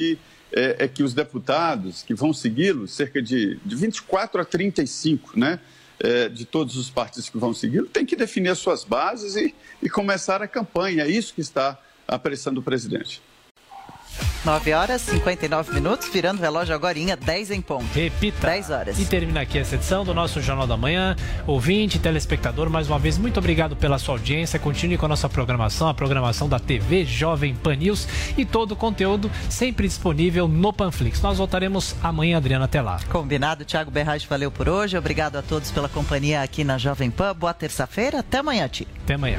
E é, é que os deputados que vão segui-lo, cerca de, de 24 a 35, né? É, de todos os partidos que vão segui-lo, tem que definir as suas bases e, e começar a campanha. É isso que está apressando o presidente. 9 horas 59 minutos, virando o relógio agora, 10 em ponto. Repita. 10 horas. E termina aqui essa edição do nosso Jornal da Manhã. Ouvinte, telespectador, mais uma vez, muito obrigado pela sua audiência. Continue com a nossa programação, a programação da TV Jovem Pan News e todo o conteúdo sempre disponível no Panflix. Nós voltaremos amanhã, Adriana, até lá. Combinado, Thiago Berrage, valeu por hoje. Obrigado a todos pela companhia aqui na Jovem Pan. Boa terça-feira, até amanhã, Ti. Até amanhã.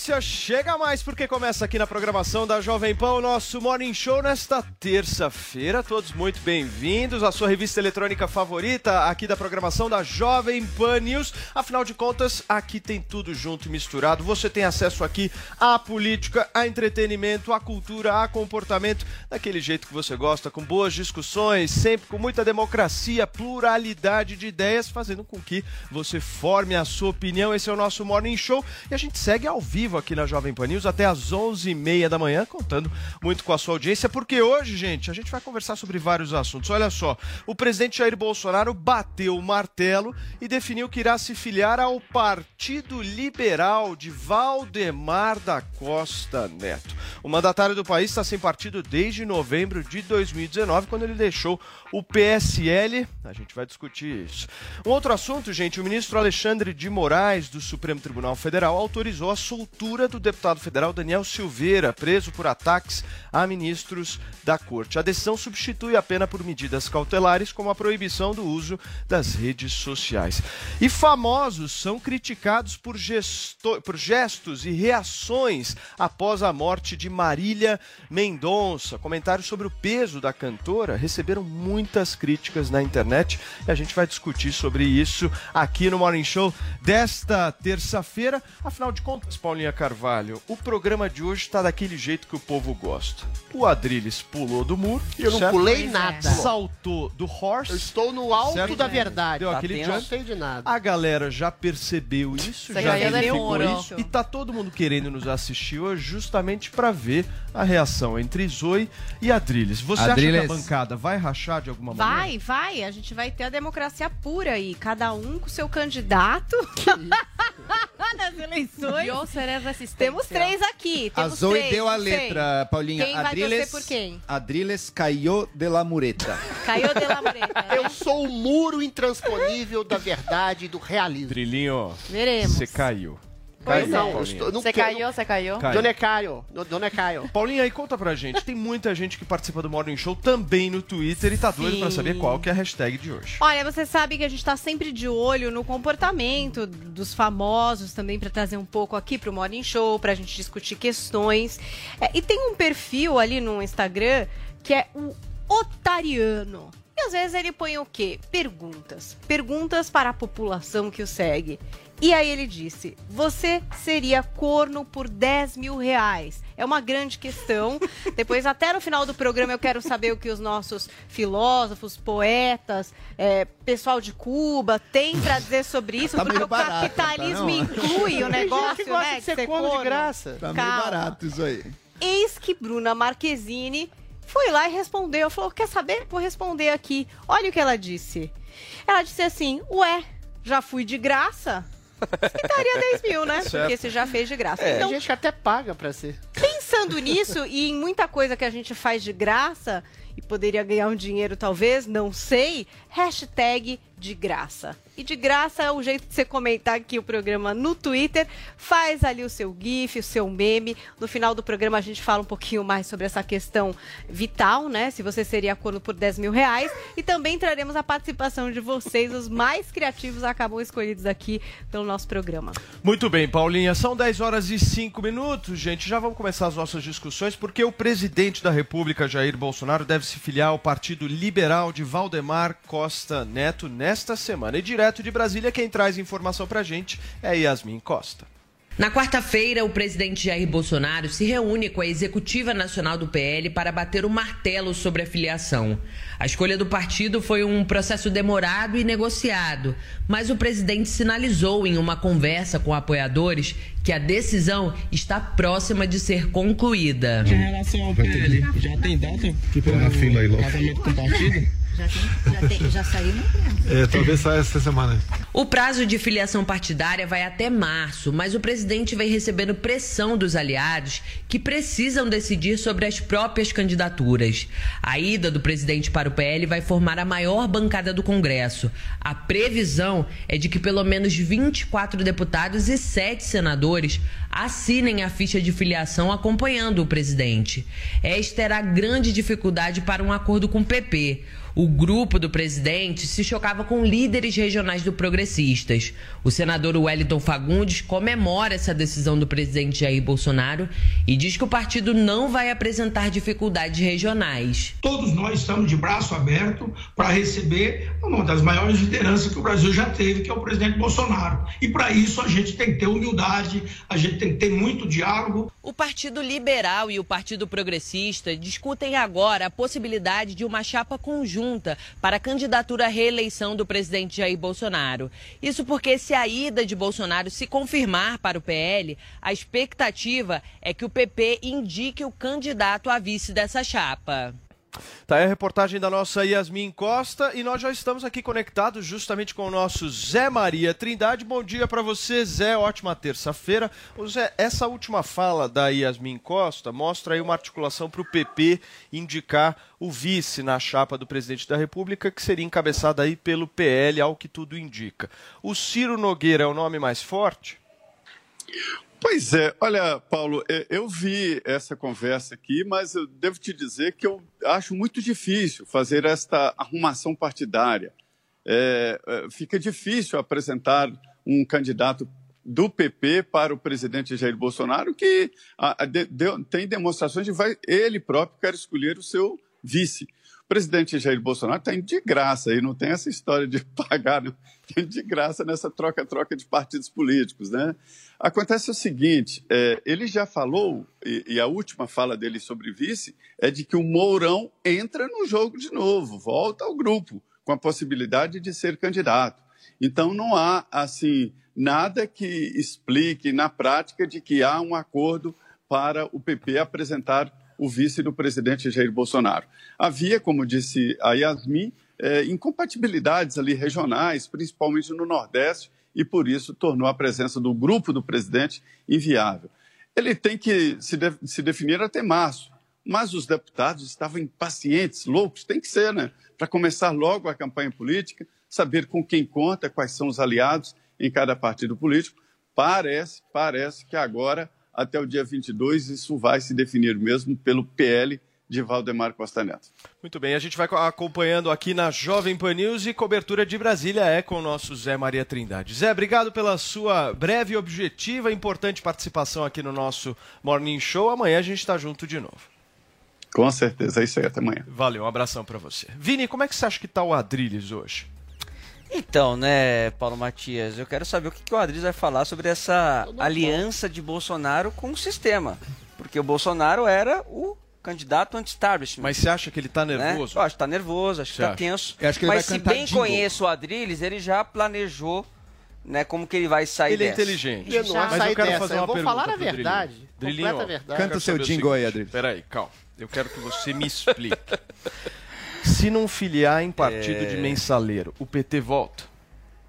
Excelência chega mais porque começa aqui na programação da Jovem Pan o nosso Morning Show nesta terça-feira. Todos muito bem-vindos à sua revista eletrônica favorita aqui da programação da Jovem Pan News. Afinal de contas, aqui tem tudo junto e misturado. Você tem acesso aqui à política, a entretenimento, à cultura, a comportamento, daquele jeito que você gosta, com boas discussões, sempre com muita democracia, pluralidade de ideias, fazendo com que você forme a sua opinião. Esse é o nosso Morning Show e a gente segue ao vivo aqui na Jovem Pan News até às 11h30 da manhã, contando muito com a sua audiência, porque hoje, gente, a gente vai conversar sobre vários assuntos. Olha só, o presidente Jair Bolsonaro bateu o martelo e definiu que irá se filiar ao Partido Liberal de Valdemar da Costa Neto. O mandatário do país está sem partido desde novembro de 2019, quando ele deixou o PSL. A gente vai discutir isso. Um outro assunto, gente, o ministro Alexandre de Moraes, do Supremo Tribunal Federal, autorizou a soltura do deputado federal Daniel Silveira, preso por ataques a ministros da corte. A decisão substitui a pena por medidas cautelares, como a proibição do uso das redes sociais. E famosos são criticados por, gesto... por gestos e reações após a morte de Marília Mendonça. Comentários sobre o peso da cantora receberam muitas críticas na internet e a gente vai discutir sobre isso aqui no Morning Show desta terça-feira. Afinal de contas, Paulinha Carvalho, o programa de hoje está daquele jeito que o povo gosta. O Adrilles pulou do muro. E eu não certo? pulei nada. Saltou do horse. Eu estou no alto certo? da verdade. Deu tá aquele jump. Não sei de nada. A galera já percebeu isso, Você já identificou isso. E tá todo mundo querendo nos assistir hoje justamente para ver a reação entre Zoe e Adrilles. Você Adrilles... acha que a bancada vai rachar de alguma maneira? Vai, vai. A gente vai ter a democracia pura aí. Cada um com seu candidato. nas eleições. Temos três aqui. Temos a Zoe três, deu a letra, Paulinha. Quem Adriles, vai por quem? Adriles caiu de la mureta. Caiu de la mureta. Eu sou o muro intransponível da verdade e do realismo. Trilhinho. Veremos. Você caiu. Pois não, Você caiu, você caiu? Dona Caio, Dona Caio. Paulinha, aí conta pra gente. Tem muita gente que participa do Morning Show também no Twitter e tá doido pra saber qual que é a hashtag de hoje. Olha, você sabe que a gente tá sempre de olho no comportamento dos famosos também pra trazer um pouco aqui pro Morning Show, pra gente discutir questões. É, e tem um perfil ali no Instagram que é o Otariano E às vezes ele põe o quê? Perguntas. Perguntas para a população que o segue. E aí ele disse: Você seria corno por 10 mil reais? É uma grande questão. Depois, até no final do programa, eu quero saber o que os nossos filósofos, poetas, é, pessoal de Cuba têm para dizer sobre isso, Tá porque meio o barato, capitalismo tá, inclui o negócio, que gosta né? de ser corno de graça. Tá meio Calma. barato isso aí. Eis que Bruna Marquezine foi lá e respondeu. Falou: Quer saber? Vou responder aqui. Olha o que ela disse. Ela disse assim: Ué, já fui de graça? Daria 10 mil, né? Certo. Porque você já fez de graça. Tem Então, gente que até paga pra ser. pensando nisso e em muita coisa que a gente faz de graça e poderia ganhar um dinheiro talvez, não sei, hashtag de graça. E de graça é o jeito de você comentar aqui o programa no Twitter. Faz ali o seu GIF, o seu meme. No final do programa a gente fala um pouquinho mais sobre essa questão vital, né? Se você seria corno por 10 mil reais. E também traremos a participação de vocês. Os mais criativos acabam escolhidos aqui pelo nosso programa. Muito bem, Paulinha. São 10 horas e 5 minutos, gente. Já vamos começar as nossas discussões, porque o presidente da República, Jair Bolsonaro, deve se filiar ao Partido Liberal de Valdemar Costa Neto nesta semana. E direto de Brasília, quem traz informação pra gente é Yasmin Costa. Na quarta-feira, o presidente Jair Bolsonaro se reúne com a executiva nacional do PL para bater o martelo sobre a filiação. A escolha do partido foi um processo demorado e negociado, mas o presidente sinalizou em uma conversa com apoiadores que a decisão está próxima de ser concluída. Em relação ao PL, já tem data para casamento com o partido? Já, tem, já, tem, já saiu, né? É, talvez saia essa semana. O prazo de filiação partidária vai até março, mas o presidente vem recebendo pressão dos aliados que precisam decidir sobre as próprias candidaturas. A ida do presidente para o PL vai formar a maior bancada do Congresso. A previsão é de que pelo menos 24 deputados e 7 senadores assinem a ficha de filiação acompanhando o presidente. Esta era a grande dificuldade para um acordo com o PP. O grupo do presidente se chocava com líderes regionais do Progressistas. O senador Wellington Fagundes comemora essa decisão do presidente Jair Bolsonaro e diz que o partido não vai apresentar dificuldades regionais. Todos nós estamos de braço aberto para receber uma das maiores lideranças que o Brasil já teve, que é o presidente Bolsonaro. E para isso a gente tem que ter humildade, a gente tem que ter muito diálogo. O Partido Liberal e o Partido Progressista discutem agora a possibilidade de uma chapa conjunta para a candidatura à reeleição do presidente Jair Bolsonaro. Isso porque, se a ida de Bolsonaro se confirmar para o PL, a expectativa é que o PP indique o candidato a vice dessa chapa. Tá aí a reportagem da nossa Yasmin Costa e nós já estamos aqui conectados justamente com o nosso Zé Maria Trindade. Bom dia para você, Zé. Ótima terça-feira. Zé, essa última fala da Yasmin Costa mostra aí uma articulação para o PP indicar o vice na chapa do presidente da República, que seria encabeçada aí pelo PL, ao que tudo indica. O Ciro Nogueira é o nome mais forte? Pois é, olha, Paulo, é, eu vi essa conversa aqui, mas eu devo te dizer que eu acho muito difícil fazer esta arrumação partidária. É, é, fica difícil apresentar um candidato do PP para o presidente Jair Bolsonaro, que a, a, de, tem demonstrações de vai, ele próprio quer escolher o seu vice. Presidente Jair Bolsonaro está indo de graça, e não tem essa história de pagar. Tem de graça nessa troca-troca de partidos políticos, né? Acontece o seguinte: é, ele já falou, e, e, a última fala dele sobre vice é de que o Mourão entra no jogo de novo, volta ao grupo, com a possibilidade de ser candidato. Então não há, assim, nada que explique na prática de que há um acordo para o PP apresentar o vice do presidente Jair Bolsonaro. Havia, como disse a Yasmin, é, incompatibilidades ali regionais, principalmente no Nordeste, e por isso tornou a presença do grupo do presidente inviável. Ele tem que se, de, se definir até março, mas os deputados estavam impacientes, loucos, tem que ser, né? Para começar logo a campanha política, saber com quem conta, quais são os aliados em cada partido político. Parece, parece que agora, até o dia 22, isso vai se definir mesmo pelo PL de Valdemar Costa Neto. Muito bem, a gente vai acompanhando aqui na Jovem Pan News e cobertura de Brasília é com o nosso Zé Maria Trindade. Zé, obrigado pela sua breve, objetiva e importante participação aqui no nosso Morning Show. Amanhã a gente está junto de novo. Com certeza, é isso aí. Até amanhã. Valeu, um abração para você. Vini, como é que você acha que tá o Adrilles hoje? Então, né, Paulo Matias, eu quero saber o que, que o Adriles vai falar sobre essa aliança de Bolsonaro com o sistema. Porque o Bolsonaro era o candidato anti-establishment. Mas você acha que ele tá nervoso? Né? Eu acho que tá nervoso, acho que Você tá acha? tenso. Eu acho que ele Mas se bem jingle. conheço o Adriles, ele já planejou né, como que ele vai sair Ele é dessa. inteligente. Eu não Mas sair eu quero dessa, fazer eu uma vou pergunta falar a verdade, Drilinho. Drilinho, completa ó, verdade. eu Canta o seu jingle aí. Adriles. Peraí, calma. Eu quero que você me explique. Se não filiar em partido É. de mensaleiro, o PT volta?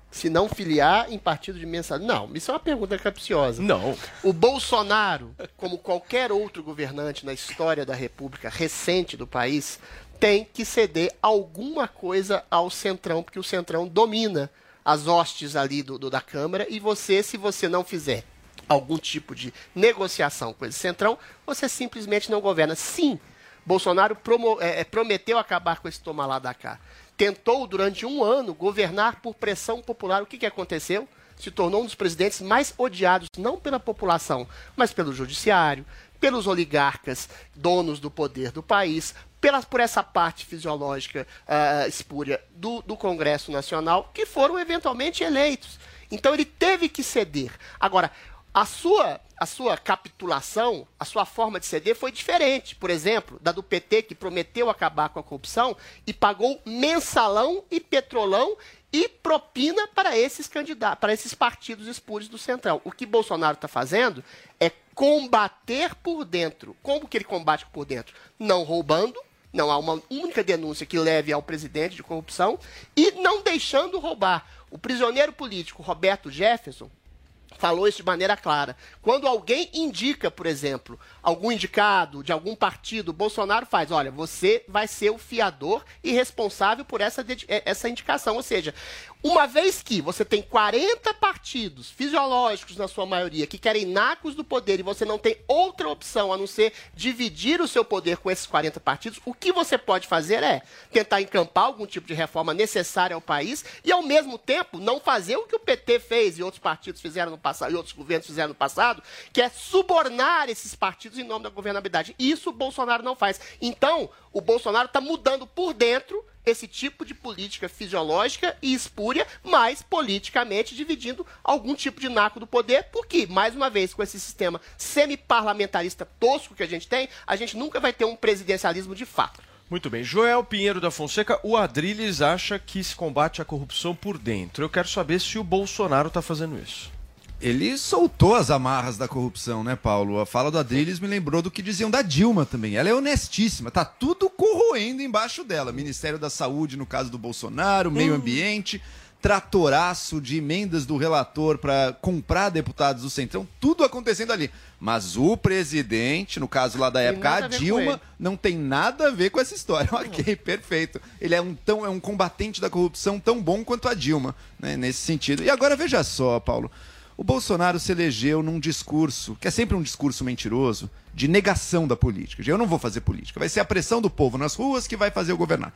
Se não filiar em partido de mensagem. Não, isso é uma pergunta capciosa. Não. O Bolsonaro, como qualquer outro governante na história da República recente do país, tem que ceder alguma coisa ao Centrão, porque o Centrão domina as hostes ali do, do- da Câmara e você, se você não fizer algum tipo de negociação com esse Centrão, você simplesmente não governa. Sim, Bolsonaro promo- é, é, prometeu acabar com esse toma lá da cá. Tentou, durante um ano, governar por pressão popular. O que, que aconteceu? Se tornou um dos presidentes mais odiados, não pela população, mas pelo judiciário, pelos oligarcas, donos do poder do país, pela, por essa parte fisiológica ah, espúria do, do Congresso Nacional, que foram eventualmente eleitos. Então ele teve que ceder. Agora, a sua, a sua capitulação, a sua forma de ceder foi diferente. Por exemplo, da do PT, que prometeu acabar com a corrupção e pagou mensalão e petrolão e propina para esses candidatos, para esses partidos espúrios do Centrão. O que Bolsonaro está fazendo é combater por dentro. Como que ele combate por dentro? Não roubando, não há uma única denúncia que leve ao presidente de corrupção e não deixando roubar. O prisioneiro político Roberto Jefferson falou isso de maneira clara. Quando alguém indica, por exemplo, algum indicado de algum partido, Bolsonaro faz, olha, você vai ser o fiador e responsável por essa, eh, essa indicação. Ou seja, uma vez que você tem 40 partidos fisiológicos na sua maioria que querem nacos do poder e você não tem outra opção a não ser dividir o seu poder com esses 40 partidos, o que você pode fazer é tentar encampar algum tipo de reforma necessária ao país e, ao mesmo tempo, não fazer o que o PT fez e outros partidos fizeram no passado, e outros governos fizeram no passado, que é subornar esses partidos em nome da governabilidade. Isso o Bolsonaro não faz. Então, o Bolsonaro está mudando por dentro esse tipo de política fisiológica e espúria, mas politicamente dividindo algum tipo de naco do poder, porque, mais uma vez, com esse sistema semi-parlamentarista tosco que a gente tem, a gente nunca vai ter um presidencialismo de fato. Muito bem. Joel Pinheiro da Fonseca, o Adriles acha que se combate a corrupção por dentro. Eu quero saber se o Bolsonaro está fazendo isso. Ele soltou as amarras da corrupção, né, Paulo? A fala do Adriles me lembrou do que diziam da Dilma também. Ela é honestíssima, tá tudo corroendo embaixo dela. Ministério da Saúde, no caso do Bolsonaro, meio ambiente, tratoraço de emendas do relator para comprar deputados do Centrão, tudo acontecendo ali. Mas o presidente, no caso lá da época, a Dilma, não tem nada a ver com essa história. Ok, perfeito. Ele é um, tão, é um combatente da corrupção tão bom quanto a Dilma, né, nesse sentido. E agora veja só, Paulo. O Bolsonaro se elegeu num discurso, que é sempre um discurso mentiroso, de negação da política. De eu não vou fazer política. Vai ser a pressão do povo nas ruas que vai fazer eu governar.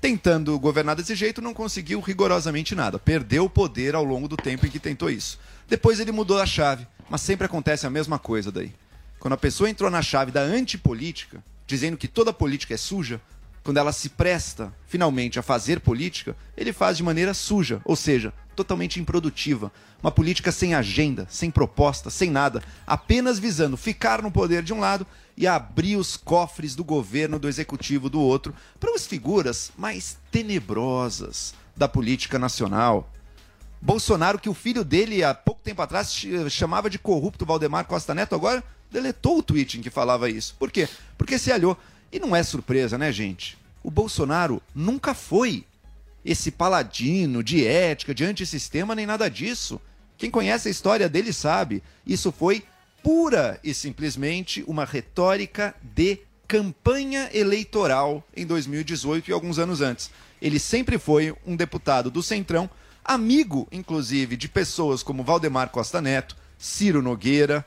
Tentando governar desse jeito, não conseguiu rigorosamente nada. Perdeu o poder ao longo do tempo em que tentou isso. Depois ele mudou a chave. Mas sempre acontece a mesma coisa daí. Quando a pessoa entrou na chave da antipolítica, dizendo que toda política é suja, quando ela se presta finalmente a fazer política, ele faz de maneira suja, ou seja, totalmente improdutiva. Uma política sem agenda, sem proposta, sem nada, apenas visando ficar no poder de um lado e abrir os cofres do governo, do executivo do outro, para as figuras mais tenebrosas da política nacional. Bolsonaro, que o filho dele há pouco tempo atrás ch- chamava de corrupto Valdemar Costa Neto, agora deletou o tweet em que falava isso. Por quê? Porque se alhou. E não é surpresa, né, gente? O Bolsonaro nunca foi esse paladino de ética, de antissistema, nem nada disso. Quem conhece a história dele sabe. Isso foi pura e simplesmente uma retórica de campanha eleitoral em 2018 e alguns anos antes. Ele sempre foi um deputado do Centrão, amigo, inclusive, de pessoas como Valdemar Costa Neto, Ciro Nogueira,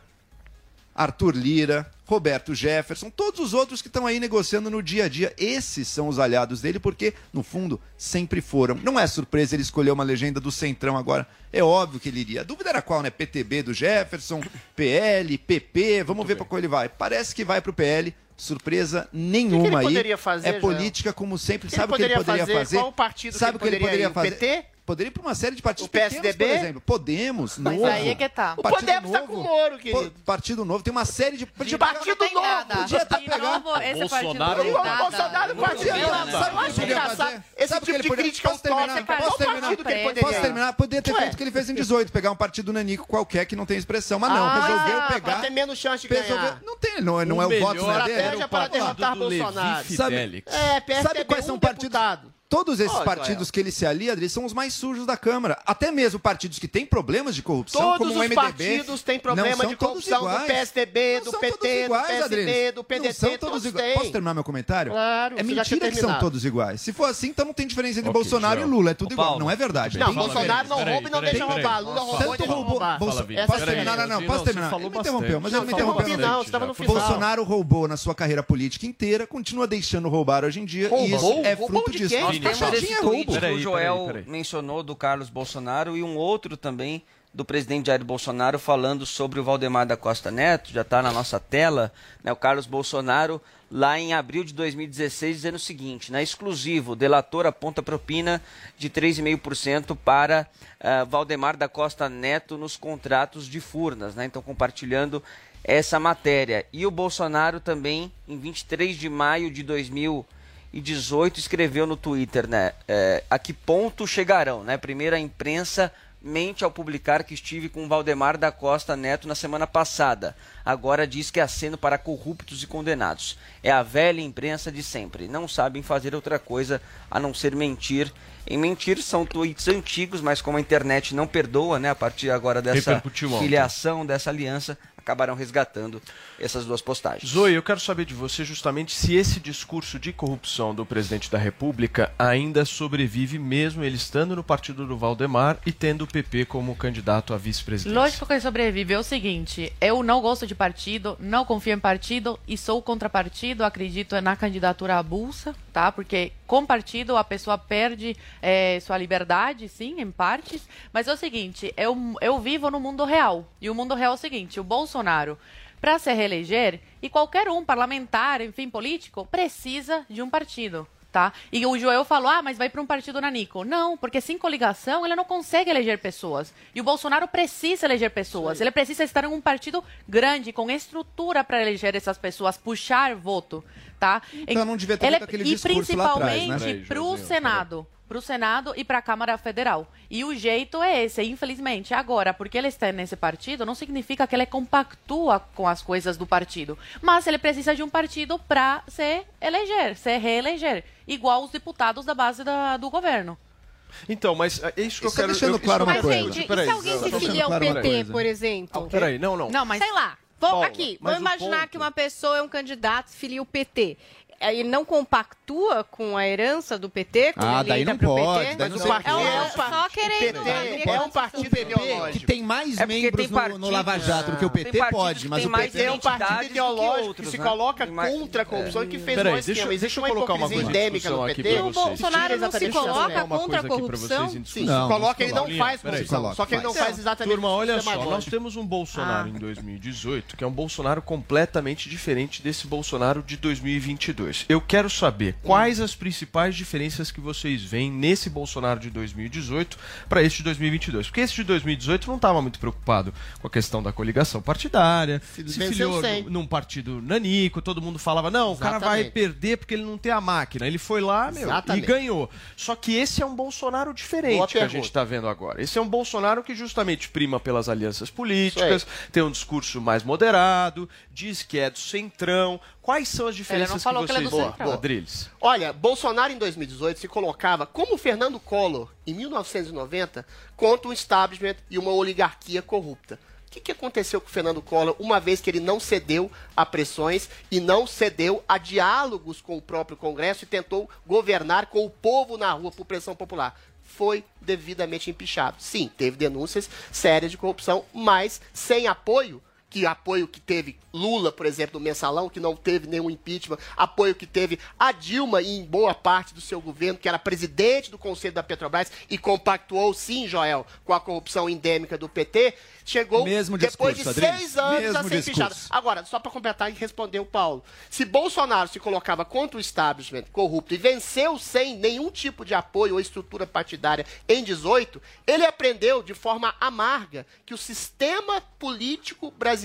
Arthur Lira, Roberto Jefferson, todos os outros que estão aí negociando no dia a dia. Esses são os aliados dele, porque, no fundo, sempre foram. Não é surpresa ele escolher uma legenda do Centrão agora. É óbvio que ele iria. A dúvida era qual, né? PTB do Jefferson, PL, PP. Vamos ver para qual ele vai. Parece que vai para o PL, Surpresa nenhuma aí. poderia fazer, é política como sempre. O que Sabe o ele que ele poderia fazer? fazer? Qual partido que Sabe ele o que ele poderia poderia? O fazer? PT? Poderia ir para uma série de partidos O pequenos, PSDB? por exemplo. Podemos, Mas Novo. aí é que tá. O Partido Podemos tá Novo. com o Moro, querido. Partido Novo tem uma série de... De partido novo. Podia novo, esse Bolsonaro- partido novo. Bolsonaro, Podia, partido novo. sabe o que Eu ele acho poderia engraçado. fazer? Esse tipo ele de crítica Posso terminar? Posso terminar? partido que ele Posso terminar? Poderia ter feito o que ele fez em 18, pegar um partido nanico qualquer que não tem expressão. Mas não, Ah, resolveu pegar... Pra ter menos chance de ganhar. Não tem, não, não é o voto não é dele. Estratégia para derrotar Bolsonaro. Sabe, É, PSDB, sabe quais são um partidos? Todos esses Ó, partidos que ele se alia, eles são os mais sujos da Câmara. Até mesmo partidos que têm problemas de corrupção, Todos como o os MDB. partidos têm problema não são de todos corrupção do iguais. PSDB, Não do PT, todos do iguais, PSDB, do PDT, Não são todos todos iguais. Posso terminar meu comentário? Claro, é mentira que são todos iguais. Se for assim, então não tem diferença entre Ok, Bolsonaro Joel. e Lula. É tudo Ô, igual. Não é verdade. Não, Bolsonaro não rouba e não deixa roubar. Lula roubou e Tanto deixa roubou. roubar. Posso a terminar? Não, não, posso terminar. Ele me interrompeu, mas ele me Não, interrompeu. não, na não, frente. você tava no final. Bolsonaro roubou na sua carreira política inteira, continua deixando roubar hoje em dia. E isso é fruto disso. Nós temos Rachadinha esse tweet que o Joel mencionou do Carlos Bolsonaro e um outro também do presidente Jair Bolsonaro falando sobre o Valdemar da Costa Neto, já está na nossa tela, né, o Carlos Bolsonaro lá em abril de 2016 dizendo o seguinte, na exclusivo, delator aponta propina de 3,5% para ah, Valdemar da Costa Neto nos contratos de Furnas, né, então compartilhando essa matéria. E o Bolsonaro também, em 23 de maio de 2018, escreveu no Twitter, né? é, a que ponto chegarão, né? Primeiro a imprensa mente ao publicar que estive com Valdemar da Costa Neto na semana passada. Agora diz que é aceno para corruptos e condenados. É a velha imprensa de sempre. Não sabem fazer outra coisa a não ser mentir. Em mentir são tweets antigos, mas como a internet não perdoa, né? A partir agora dessa filiação, dessa aliança, acabaram resgatando essas duas postagens. Zoe, eu quero saber de você justamente se esse discurso de corrupção do presidente da República ainda sobrevive, mesmo ele estando no partido do Valdemar e tendo o PP como candidato a vice-presidente. Lógico que sobrevive. É o seguinte, eu não gosto de partido, não confio em partido e sou contra partido, acredito na candidatura avulsa, tá? Porque com partido a pessoa perde eh, sua liberdade, sim, em partes. Mas é o seguinte, eu, eu vivo no mundo real. E o mundo real é o seguinte, o Bolsonaro, para se reeleger, e qualquer um, parlamentar, enfim, político, precisa de um partido. Tá? E o Joel falou, ah, mas vai para um partido nanico. Não, porque sem coligação ele não consegue eleger pessoas. E o Bolsonaro precisa eleger pessoas. Ele precisa estar em um partido grande, com estrutura para eleger essas pessoas, puxar voto. Tá? Então não devia ter Ele- aquele E né? principalmente para o Joãozinho, Senado. Para o Senado e para a Câmara Federal. E o jeito é esse, infelizmente. Agora, porque ele está nesse partido, não significa que ele compactua com as coisas do partido. Mas ele precisa de um partido para se eleger, se reeleger. Igual os deputados da base da- do governo. Então, mas é isso que eu tá quero... deixando eu- claro uma que eu coisa. quero- Gente, Peraí, se alguém se filia ao PT, coisa. por exemplo? Peraí, não, não. Não, mas... Sei lá. Vamos Paula, aqui, mas vamos o imaginar ponto- que uma pessoa é um candidato, se filia o PT. Ele não compactua com a herança do PT? Quando Ah, ele daí entra não pode, PT? daí não é, sei. um- É é um só querendo. PT querendo é um partido ideológico. que tem mais É membros tem no, no partido- Lava Jato do que o PT pode, mas o mais PT é um partido identidades do que ideológico outros, que se né? coloca mais- contra a corrupção e que fez Peraí, esquema. deixa- Existe deixa eu uma colocar uma hipocrisia coisa endêmica no PT. O. Bolsonaro não se coloca contra a corrupção? Sim, Não, se coloca, ele não faz corrupção. Só que ele não Faz. exatamente Turma, olha o só, nós temos um Bolsonaro Ah. em 2018 que é um Bolsonaro completamente diferente desse Bolsonaro de 2022. Eu quero saber quais as principais diferenças que vocês veem nesse Bolsonaro de 2018 para esse de 2022. Porque esse de 2018 não estava muito preocupado com a questão da coligação partidária, se, venceu filiou sem. num partido nanico, todo mundo falava, não, o cara vai Exatamente. perder porque ele não tem a máquina. Ele foi lá meu, e Exatamente. ganhou. Só que esse é um Bolsonaro Boa diferente que a gente está vendo agora. Esse é um Bolsonaro que justamente prima pelas alianças políticas, tem um discurso mais moderado, diz que é do centrão. Quais são as diferenças falou que que ele é vocês do centrão. Adriles? Olha, Bolsonaro em 2018 se colocava como Fernando Collor em 1990 contra um establishment e uma oligarquia corrupta. O que, que aconteceu com o Fernando Collor uma vez que ele não cedeu a pressões e não cedeu a diálogos com o próprio Congresso e tentou governar com o povo na rua por pressão popular? Foi devidamente empichado. Sim, teve denúncias sérias de corrupção, mas sem apoio que apoio que teve Lula, por exemplo, no mensalão, que não teve nenhum impeachment, apoio que teve a Dilma em boa parte do seu governo, que era presidente do Conselho da Petrobras e compactuou, sim, Joel, com a corrupção endêmica do PT, chegou Mesmo depois discurso, de seis anos a mesmo ser discurso. fichado. Agora, só para completar e responder o Paulo. Se Bolsonaro se colocava contra o establishment corrupto e venceu sem nenhum tipo de apoio ou estrutura partidária em 18, ele aprendeu de forma amarga que o sistema político brasileiro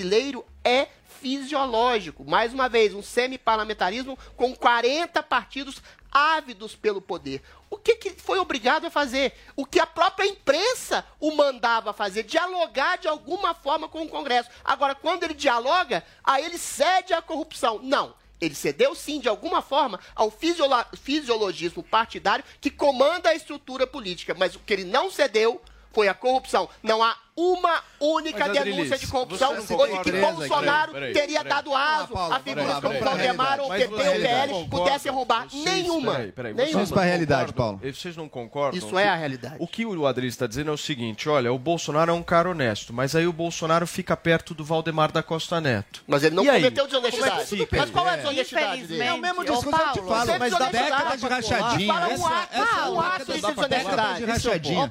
é fisiológico. Mais uma vez, um semi-parlamentarismo com 40 partidos ávidos pelo poder. O que, que foi obrigado a fazer? O que a própria imprensa o mandava fazer, dialogar de alguma forma com o Congresso. Agora, quando ele dialoga, aí ele cede à corrupção. Não. Ele cedeu sim, de alguma forma, ao fisiolo- fisiologismo partidário que comanda a estrutura política. Mas o que ele não cedeu foi a corrupção. Não há uma única Mas, Adriles, denúncia de corrupção você ou de concorda- que Bolsonaro peraí, teria peraí. dado aso a figuras como Valdemar ou Mas ou PL pudessem roubar. Vocês- Nenhuma. Peraí, peraí, Nenhuma. Vamos pra não realidade? Paulo. Vocês não concordam? Isso é a realidade. O que o Adriles está dizendo é o seguinte: olha, o Bolsonaro é um cara honesto, mas aí o Bolsonaro fica perto do Valdemar da Costa Neto. Mas ele não E aí? cometeu desonestidade. É fica? Mas qual é a É. desonestidade dele? É o mesmo discurso que eu te falo, mas da década de rachadinha. Fala um ato, essa um ato de desonestidade.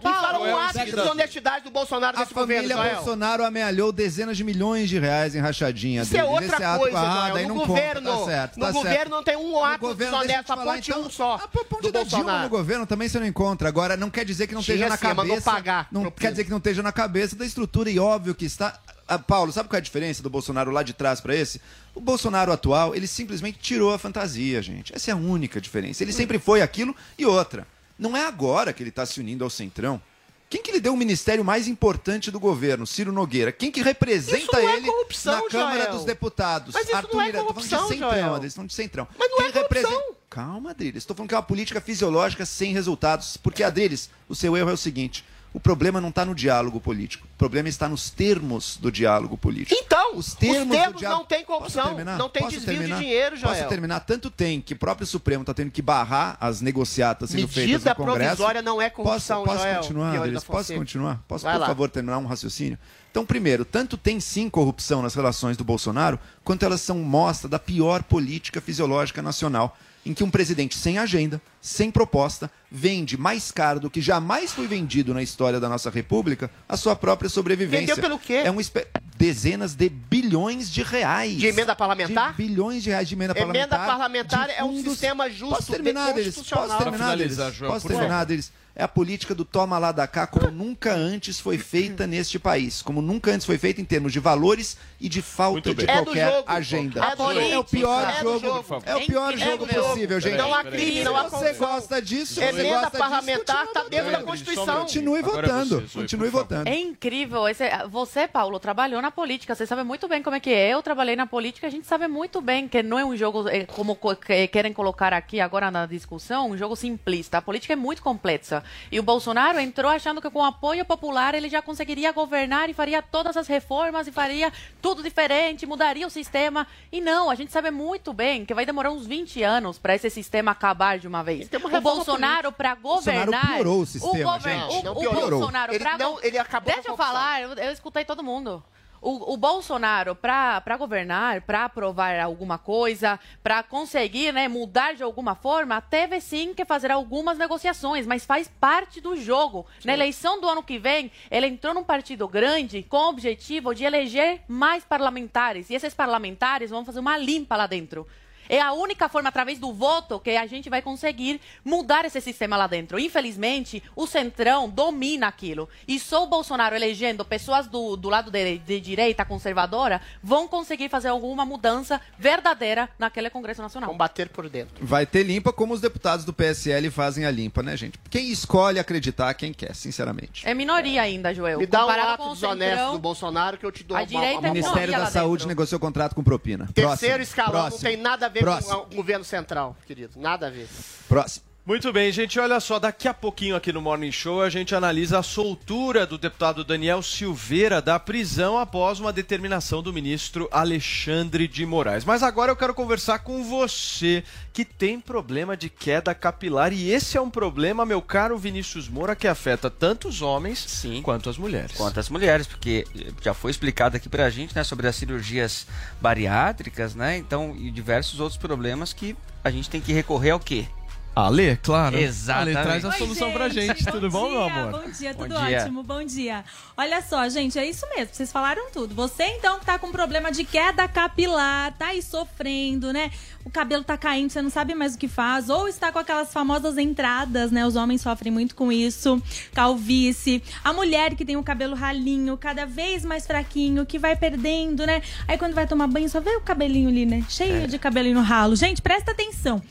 fala um ato de desonestidade do Bolsonaro A nesse governo, família Joel. Bolsonaro amealhou dezenas de milhões de reais em rachadinha. Isso é outra Esse ato- coisa, ah, Joel. daí No não governo, conta, tá certo, no tá governo certo. não tem um ato desonesto, te falar, aponte então, um só. Ponte do da Dilma no governo também você não encontra. Agora, não quer dizer que não Tinha esteja na sim, mandou cabeça. pagar não quer dizer que não esteja na cabeça da estrutura e óbvio que está. Ah, Paulo, sabe qual é a diferença do Bolsonaro lá de trás para esse? O Bolsonaro atual, ele simplesmente tirou a fantasia, gente. Essa é a única diferença. Ele sempre foi aquilo e outra. Não é agora que ele está se unindo ao Centrão. Quem que lhe deu o ministério mais importante do governo? Ciro Nogueira. Quem que representa é ele na Câmara Joel. dos Deputados? Mas isso não é corrupção, de Centrão. Adriles, estão de Centrão. Mas não é Quem representa- corrupção. Calma, Adriles. Estou falando que é uma política fisiológica sem resultados. Porque, Adriles, o seu erro é o seguinte. O problema não está no diálogo político. O problema está nos termos do diálogo político. Então, os termos, os termos diálogo... não tem corrupção, não tem Posso desvio de terminar? dinheiro, Joel. Posso terminar? Tanto tem que o próprio Supremo está tendo que barrar as negociatas sendo feitas Medida no Congresso. provisória não é corrupção, posso, posso Joel. continuar, da Posso continuar? Posso, Vai por lá. favor, terminar um raciocínio? Então, primeiro, tanto tem sim corrupção nas relações do Bolsonaro, quanto elas são mostra da pior política fisiológica nacional, em que um presidente sem agenda, sem proposta, vende mais caro do que jamais foi vendido na história da nossa República a sua própria sobrevivência. Vendeu pelo quê? É um espé- dezenas de bilhões de reais. De emenda parlamentar? De bilhões de reais de emenda, Emenda parlamentar. parlamentar de é um fundos- sistema justo, Posso terminar, deles? Posso terminar, deles? Posso terminar, deles? É a política do toma lá da cá como nunca antes foi feita neste país. Como nunca antes foi feita em termos de valores e de falta de. É qualquer jogo. agenda. É do jogo. É o pior É jogo. jogo. É o pior É jogo possível, gente. Não há crime, se não há você gosta disso, você Emenda parlamentar está dentro da. Constituição. Continue Agora é votando. você, Continue votando. É incrível. Esse- você, Paulo, trabalhou na política. Você sabe muito bem como é que é. Eu trabalhei na política. A gente sabe muito bem que não é um jogo, é, como co- que querem colocar aqui agora na discussão, um jogo simplista. A política é muito complexa. E o Bolsonaro entrou achando que com apoio popular ele já conseguiria governar e faria todas as reformas e faria tudo diferente, mudaria o sistema. E não, a gente sabe muito bem que vai demorar uns 20 anos para esse sistema acabar de uma vez. Uma O Bolsonaro, para Bolsonaro governar. piorou o sistema, gover- gente. o- Não o piorou. Bolsonaro, Ele pra não- go- ele acabou Deixa eu falar, eu, eu escutei todo mundo. O, o Bolsonaro, para governar, para aprovar alguma coisa, para conseguir né, mudar de alguma forma, teve sim que fazer algumas negociações, mas faz parte do jogo. Na eleição do ano que vem, ele entrou num partido grande com o objetivo de eleger mais parlamentares. E esses parlamentares vão fazer uma limpa lá dentro. É a única forma, através do voto, que a gente vai conseguir mudar esse sistema lá dentro. Infelizmente, o Centrão domina aquilo. E só o Bolsonaro elegendo pessoas do, do lado de, de direita conservadora vão conseguir fazer alguma mudança verdadeira naquele Congresso Nacional. Combater por dentro. Vai ter limpa como os deputados do PSL fazem a limpa, né, gente? Quem escolhe acreditar quem quer, sinceramente. É minoria ainda, Joel. Me dá um Comparado ato com o desonesto Centrão, do Bolsonaro que eu te dou A uma- direita uma, é O Ministério da Saúde dentro. negociou contrato com propina. Terceiro Próximo, escalão próximo, não tem nada a ver próximo, com o governo central, querido. Nada a ver. Próximo. Muito bem, gente. Olha só, daqui a pouquinho aqui no Morning Show a gente analisa a soltura do deputado Daniel Silveira da prisão após uma determinação do ministro Alexandre de Moraes. Mas agora eu quero conversar com você que tem problema de queda capilar e esse é um problema, meu caro Vinícius Moura, que afeta tanto os homens Sim. quanto as mulheres. Quanto as mulheres, porque já foi explicado aqui pra gente, né, sobre as cirurgias bariátricas, né? Então, e diversos outros problemas que a gente tem que recorrer ao quê? Ale, claro. Exatamente. Ale traz a Oi, solução pra gente. Tudo bom, meu amor? Bom dia, Bom tudo dia. ótimo, bom dia. Olha só, gente, é isso mesmo, vocês falaram tudo. Você então que tá com problema de queda capilar, tá aí sofrendo, né? O cabelo tá caindo, você não sabe mais o que faz, ou está com aquelas famosas entradas, né? Os homens sofrem muito com isso, calvície. A mulher que tem o cabelo ralinho, cada vez mais fraquinho, que vai perdendo, né? Aí quando vai tomar banho, só vê o cabelinho ali, né? Cheio É. de cabelinho no ralo. Gente, presta atenção.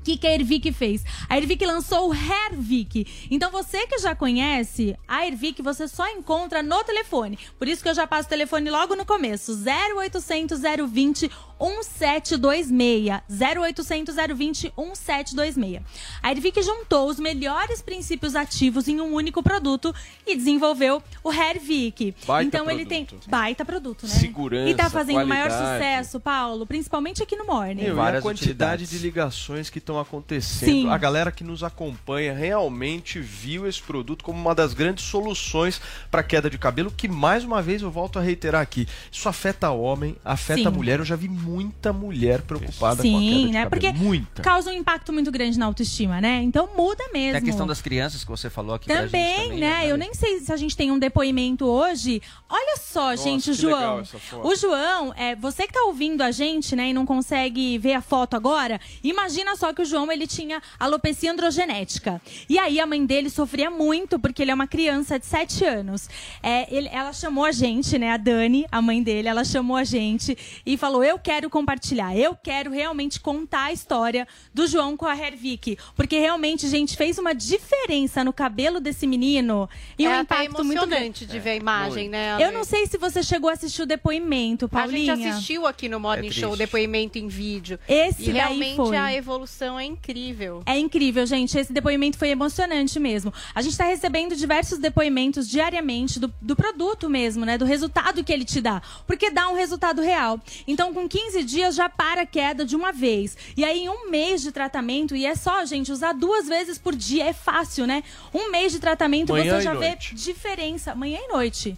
O que, que a Ervic fez? A Ervic lançou o Hervic. Então você que já conhece, a Ervic você só encontra no telefone. Por isso que eu já passo o telefone logo no começo. 0800 020 1726. 0800 020 1726. A Ervic juntou os melhores princípios ativos em um único produto e desenvolveu o Hervic. Baita então ele tem produto. baita produto, né? Segurança, E tá fazendo o maior qualidade. sucesso, Paulo, principalmente aqui no Morning. Meu, e a Várias quantidade de ligações que estão acontecendo. Sim. A galera que nos acompanha realmente viu esse produto como uma das grandes soluções para queda de cabelo, que mais uma vez eu volto a reiterar aqui. Isso afeta homem, afeta Sim. mulher. Eu já vi muita mulher preocupada com a queda Sim, de né? cabelo. Porque Muita. causa um impacto muito grande na autoestima, né? Então muda mesmo. Tem a questão das crianças que você falou aqui pra gente Também, também, né? Eu nem sei se a gente tem um depoimento hoje. Olha só, gente, o João. O João, é, você que tá ouvindo a gente, né, e não consegue ver a foto agora, imagina só que o João ele tinha alopecia androgenética. E aí a mãe dele sofria muito porque ele é uma criança de 7 anos. É, ele- ela chamou a gente, né, a Dani, a mãe dele, ela chamou a gente e falou: "Eu quero compartilhar, eu quero realmente contar a história do João com a Hervik, porque realmente, gente, fez uma diferença no cabelo desse menino e um é até impacto muito emocionante grande. de ver a imagem, né? Eu Ale? não sei se você chegou a assistir o depoimento, A gente Paulinha. assistiu aqui no Morning É Show o depoimento em vídeo. Esse e daí realmente foi. a evolução é incrível. É incrível, gente. Esse depoimento foi emocionante mesmo. A gente está recebendo diversos depoimentos diariamente do, do produto mesmo, né? Do resultado que ele te dá. Porque dá um resultado real. Então, com 15 dias já para a queda de uma vez. E aí, um mês de tratamento, e é só, gente, usar duas vezes por dia. É fácil, né? Um mês de tratamento Manhã você já vê noite. diferença. Manhã e noite.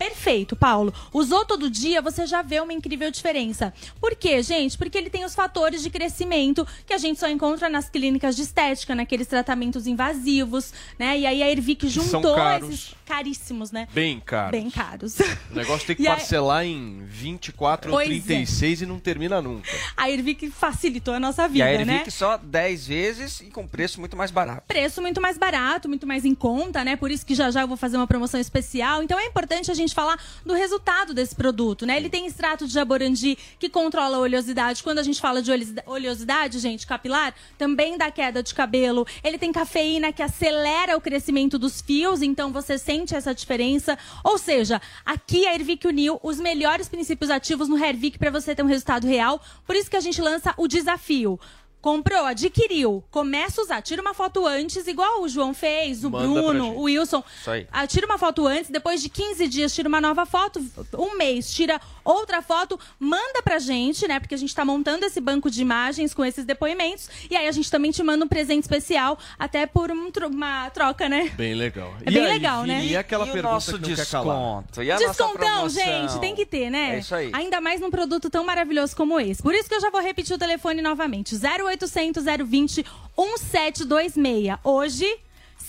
Perfeito, Paulo. Usou todo dia, você já vê uma incrível diferença. Por quê, gente? Porque ele tem os fatores de crescimento que a gente só encontra nas clínicas de estética, naqueles tratamentos invasivos, né? E aí a Ervic são juntou caros. esses caríssimos, né? Bem caro. Bem caros. O negócio tem que E parcelar em 24 ou Pois é. 36 e não termina nunca. A Ervic facilitou a nossa E vida, a né? Ervic só 10 vezes e com preço muito mais barato. preço muito mais barato, muito mais em conta, né? Por isso que já já eu vou fazer uma promoção especial. Então é importante a gente falar do resultado desse produto, né? Ele tem extrato de jaborandi que controla a oleosidade. Quando a gente fala de oleosidade- gente, capilar, também dá queda de cabelo. Ele tem cafeína que acelera o crescimento dos fios, então você sente essa diferença. Ou seja, aqui a Ervic uniu os melhores princípios ativos no Hervic para você ter um resultado real. Por isso que a gente lança o desafio. Comprou, adquiriu, começa a usar, tira uma foto antes, igual o João fez, o Manda Bruno, o Wilson. Isso aí. Ah, tira uma foto antes, depois de 15 dias tira uma nova foto, um mês tira outra foto, manda pra gente, né? Porque a gente tá montando esse banco de imagens com esses depoimentos. E aí a gente também te manda um presente especial, até por um tro- uma troca, né? Bem legal. É E bem aí, legal, né? E aquela E o pergunta nosso que desconto? E a Descontão, gente, tem que ter, né? É isso aí. Ainda mais num produto tão maravilhoso como esse. Por isso que eu já vou repetir o telefone novamente: 0800 020 1726. Hoje.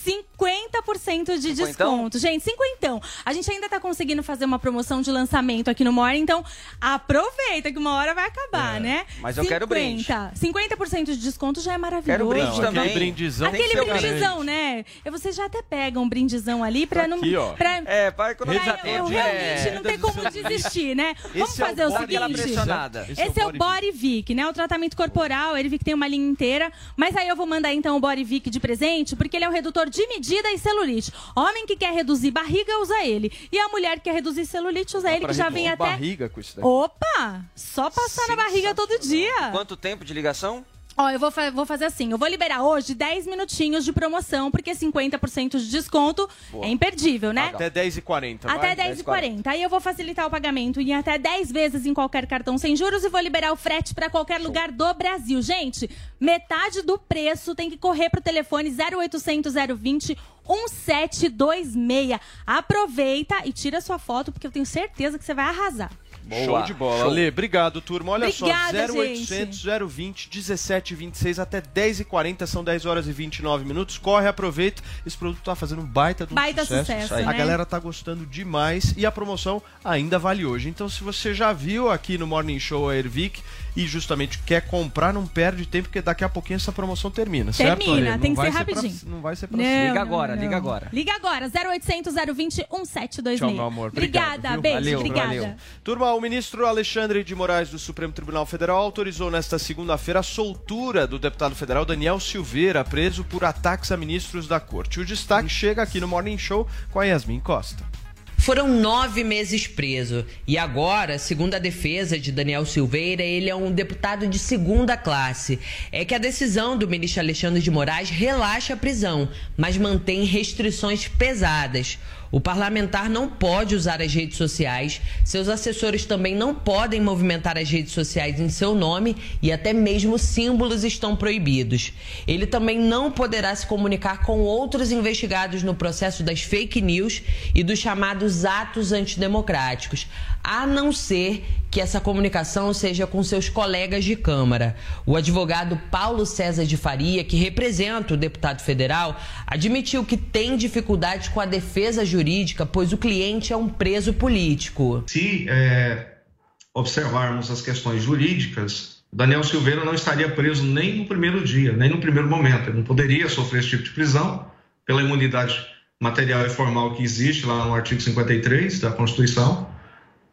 50% de Cinquentão? desconto. Gente, cinquentão. A gente ainda tá conseguindo fazer uma promoção de lançamento aqui no More, então aproveita que uma hora vai acabar, né? Mas eu quero brinde. 50% de desconto já é maravilhoso. Quero brinde Não, também. aquele brindizão Aquele que brindizão, né? E Você já até pega um brindizão ali pra não. Aqui, ó. pra- É, vai economizar Pra eu tempo. realmente É. não ter como desistir, né? Vamos Esse é o fazer o, seguinte. pressionada. Esse, é o Body Vic, né? O tratamento corporal, ele Vic tem uma linha inteira. Mas aí eu vou mandar então o Body Vic de presente, porque ele é um redutor de medida e celulite. Homem que quer reduzir barriga, usa ele. E a mulher que quer reduzir celulite, usa ele, Pra que já vem até. barriga com isso daí. Opa! Só passar na barriga todo dia. Quanto tempo de ligação? Ó, eu vou, fa- vou fazer assim. Eu vou liberar hoje 10 minutinhos de promoção, porque 50% de desconto Boa. é imperdível, né? Até 10h40. Até 10h40. Aí eu vou facilitar o pagamento em até 10 vezes em qualquer cartão sem juros e vou liberar o frete para qualquer lugar do Brasil. Gente, metade do preço tem que correr pro telefone 0800 020 1726. Aproveita e tira sua foto, porque eu tenho certeza que você vai arrasar. Show de bola. Ale, obrigado, turma. Olha Obrigada, só, 0800 020 1726 até 10h40, são 10 horas e 29 minutos. Corre, aproveita. Esse produto tá fazendo um baita um Baita sucesso. sucesso, A né? galera tá gostando demais e a promoção ainda vale hoje. Então, se você já viu aqui no Morning Show a Ervic e justamente quer comprar, não perde tempo, porque daqui a pouquinho essa promoção termina, certo? Termina, tem Não que ser vai pra- rapidinho. não vai ser pra Não, cima. Liga agora, não, liga não. agora. Liga agora, 0800 020 1726. Tchau, meu amor. Obrigado, Obrigada, beijo, Valeu, obrigada. valeu. Turma, o ministro Alexandre de Moraes do Supremo Tribunal Federal autorizou nesta segunda-feira a soltura do deputado federal Daniel Silveira, preso por ataques a ministros da corte. O destaque chega aqui no Morning Show com a Yasmin Costa. Foram nove meses preso e agora, segundo a defesa de Daniel Silveira, ele é um deputado de segunda classe. É que a decisão do ministro Alexandre de Moraes relaxa a prisão, mas mantém restrições pesadas. O parlamentar não pode usar as redes sociais, seus assessores também não podem movimentar as redes sociais em seu nome e até mesmo símbolos estão proibidos. Ele também não poderá se comunicar com outros investigados no processo das fake news e dos chamados atos antidemocráticos, a não ser que essa comunicação seja com seus colegas de Câmara. O advogado Paulo César de Faria, que representa o deputado federal, admitiu que tem dificuldades com a defesa jurídica, pois o cliente é um preso político. Se é, observarmos as questões jurídicas, Daniel Silveira não estaria preso nem no primeiro dia, nem no primeiro momento. Ele não poderia sofrer esse tipo de prisão pela imunidade material e formal que existe lá no artigo 53 da Constituição,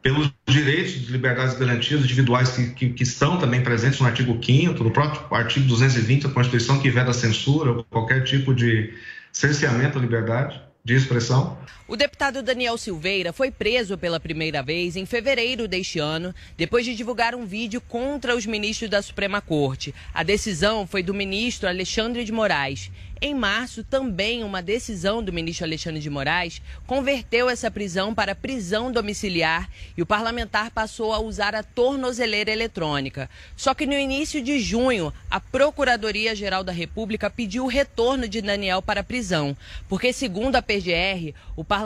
pelos direitos de liberdades e garantias individuais que, que, que estão também presentes no artigo 5 no próprio artigo 220 da Constituição, que veda censura ou qualquer tipo de cerceamento à liberdade de expressão. O deputado Daniel Silveira foi preso pela primeira vez em fevereiro deste ano, depois de divulgar um vídeo contra os ministros da Suprema Corte. A decisão foi do ministro Alexandre de Moraes. Em março, também uma decisão do ministro Alexandre de Moraes converteu essa prisão para prisão domiciliar e o parlamentar passou a usar a tornozeleira eletrônica. Só que no início de junho, a Procuradoria-Geral da República pediu o retorno de Daniel para a prisão, porque, segundo a PGR, o parlamentar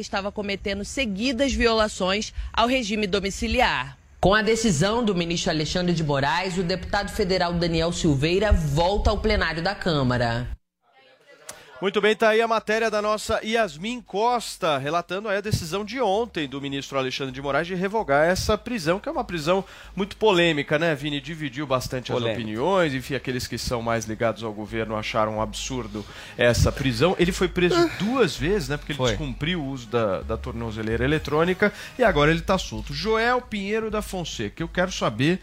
estava cometendo seguidas violações ao regime domiciliar. Com a decisão do ministro Alexandre de Moraes, o deputado federal Daniel Silveira volta ao plenário da Câmara. Muito bem, tá aí a matéria da nossa Yasmin Costa, relatando aí a decisão de ontem do ministro Alexandre de Moraes de revogar essa prisão, que é uma prisão muito polêmica, né, Vini? Dividiu bastante Polêmica. as opiniões, enfim, aqueles que são mais ligados ao governo acharam um absurdo essa prisão. Ele foi preso duas vezes, né, porque ele Foi. descumpriu o uso da, da tornozeleira eletrônica e agora ele tá solto. Joel Pinheiro da Fonseca, eu quero saber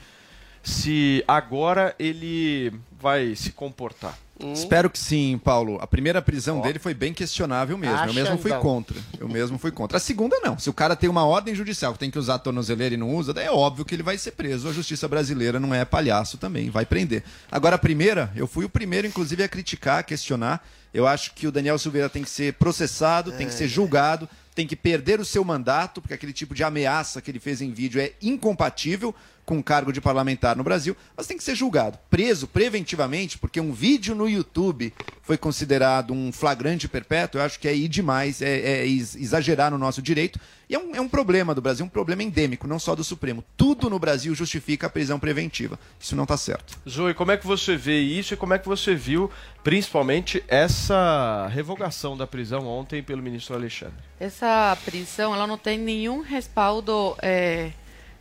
se agora ele vai se comportar. Espero que sim, Paulo. A primeira prisão dele foi bem questionável mesmo. eu mesmo fui Achandão. contra. Eu mesmo fui contra. A segunda, não. Se o cara tem uma ordem judicial que tem que usar a tornozeleira e não usa, é óbvio que ele vai ser preso. A justiça brasileira não é palhaço também, vai prender. Agora, a primeira, eu fui o primeiro, inclusive, a criticar, a questionar. Eu acho que o Daniel Silveira tem que ser processado, tem que ser julgado, tem que perder o seu mandato, porque aquele tipo de ameaça que ele fez em vídeo é incompatível com cargo de parlamentar no Brasil, mas tem que ser julgado, preso preventivamente, porque um vídeo no YouTube foi considerado um flagrante perpétuo, eu acho que é ir demais, é, é ex- exagerar no nosso direito, e é um, é um problema do Brasil, um problema endêmico, não só do Supremo. Tudo no Brasil justifica a prisão preventiva. Isso não está certo. Zoe, como é que você vê isso e como é que você viu, principalmente, essa revogação da prisão ontem pelo ministro Alexandre? Essa prisão ela não tem nenhum respaldo é,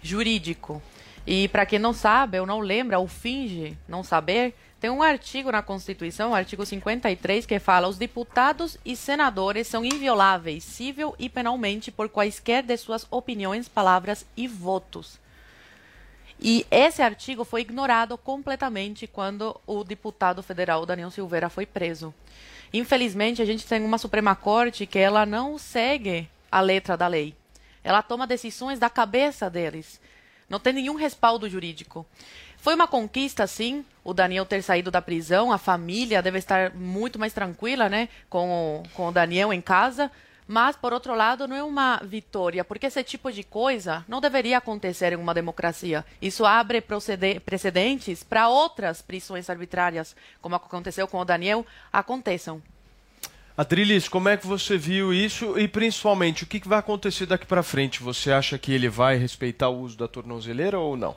jurídico. E para quem não sabe, ou não lembra, ou finge não saber, tem um artigo na Constituição, o artigo 53, que fala: os deputados e senadores são invioláveis, civil e penalmente, por quaisquer de suas opiniões, palavras e votos. E esse artigo foi ignorado completamente quando o deputado federal Daniel Silveira foi preso. Infelizmente, a gente tem uma Suprema Corte que ela não segue a letra da lei. Ela toma decisões da cabeça deles. Não tem nenhum respaldo jurídico. Foi uma conquista, sim, o Daniel ter saído da prisão. A família deve estar muito mais tranquila, né, com o, com o Daniel em casa. Mas, por outro lado, não é uma vitória, porque esse tipo de coisa não deveria acontecer em uma democracia. Isso abre precedentes para outras prisões arbitrárias, como aconteceu com o Daniel, aconteçam. Adrilis, como é que você viu isso e principalmente o que vai acontecer daqui para frente? Você acha que ele vai respeitar o uso da tornozeleira ou não?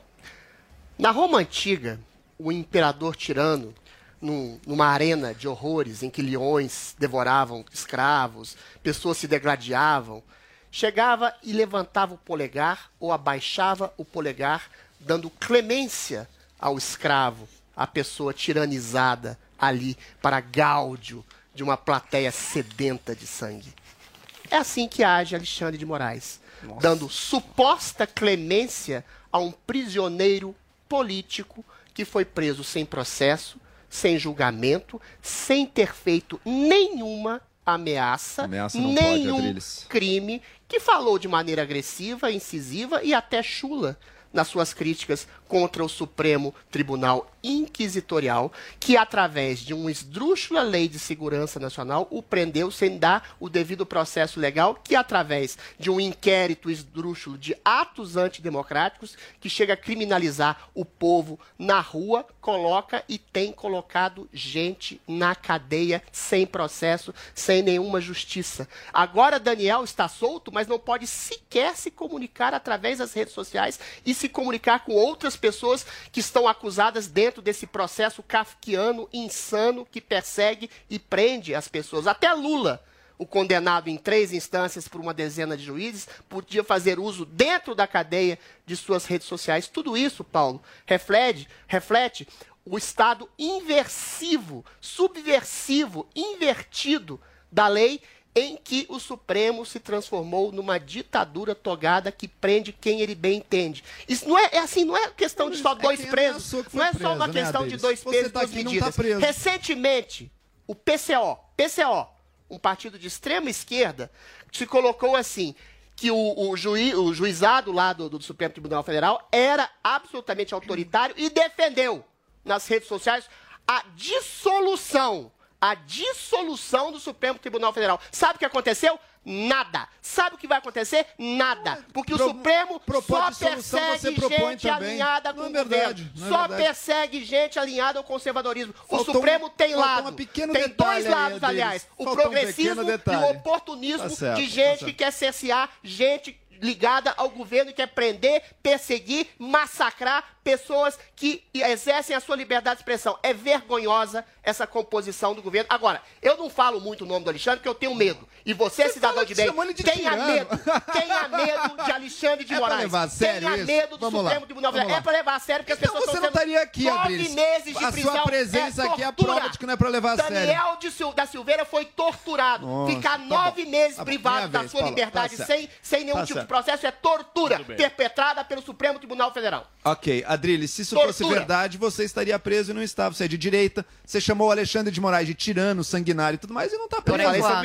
Na Roma antiga, o imperador tirano num, numa arena de horrores em que leões devoravam escravos, pessoas se degladiavam, chegava e levantava o polegar ou abaixava o polegar, dando clemência ao escravo, à pessoa tiranizada ali para gáudio de uma plateia sedenta de sangue. É assim que age Alexandre de Moraes, Nossa. dando suposta clemência a um prisioneiro político que foi preso sem processo, sem julgamento, sem ter feito nenhuma ameaça, ameaça nenhum pode, crime, que falou de maneira agressiva, incisiva e até chula nas suas críticas contra o Supremo Tribunal Inquisitorial, que através de uma esdrúxula lei de segurança nacional o prendeu sem dar o devido processo legal, que através de um inquérito esdrúxulo de atos antidemocráticos que chega a criminalizar o povo na rua, coloca e tem colocado gente na cadeia sem processo, sem nenhuma justiça. Agora Daniel está solto, mas não pode sequer se comunicar através das redes sociais e se comunicar com outras pessoas que estão acusadas dentro desse processo kafkiano, insano, que persegue e prende as pessoas. Até Lula, o condenado em três instâncias por uma dezena de juízes, podia fazer uso dentro da cadeia de suas redes sociais. Tudo isso, Paulo, reflete, reflete o estado inversivo, subversivo, invertido da lei em que o Supremo se transformou numa ditadura togada que prende quem ele bem entende. Isso não é, é assim, não é questão de só é dois presos, não é só uma né, questão de dois pesos, tá duas medidas. Tá Recentemente, o PCO, PCO, um partido de extrema esquerda, se colocou assim, que o, o, juiz, o juizado lá do, do Supremo Tribunal Federal era absolutamente autoritário e defendeu nas redes sociais a dissolução a dissolução do Supremo Tribunal Federal. Sabe o que aconteceu? Nada. Sabe o que vai acontecer? Nada. Porque Pro, o Supremo só persegue gente também. alinhada com é verdade, o governo. É só verdade. persegue gente alinhada ao conservadorismo. Faltou o Supremo um, tem lado. tem dois lados, aliás. O progressismo um e o oportunismo tá certo, de tá gente tá que quer cercear gente ligada ao governo e quer prender, perseguir, massacrar pessoas que exercem a sua liberdade de expressão. É vergonhosa essa composição do governo. Agora, eu não falo muito o nome do Alexandre, porque eu tenho medo. E você, você cidadão de bem, de tenha tirano. medo. Tenha medo de Alexandre de é Moraes. Pra levar a sério tenha isso? medo do Vamos Supremo lá. Tribunal Federal. É para levar a sério, porque então as pessoas você não estaria aqui, nove meses de a prisão. A sua presença é aqui é a prova de que não é para levar a Daniel sério. Daniel Sil da Silveira foi torturado. Nossa, Ficar tá nove bom. meses tá privado da vez, sua Paulo, liberdade tá sem, sem nenhum tá tipo certo. de processo é tortura perpetrada pelo Supremo Tribunal Federal. Ok, Adriles, se isso tortura. fosse verdade, você estaria preso e não está. Você é de direita, você chamou o Alexandre de Moraes de tirano, sanguinário e tudo mais, e não está preso.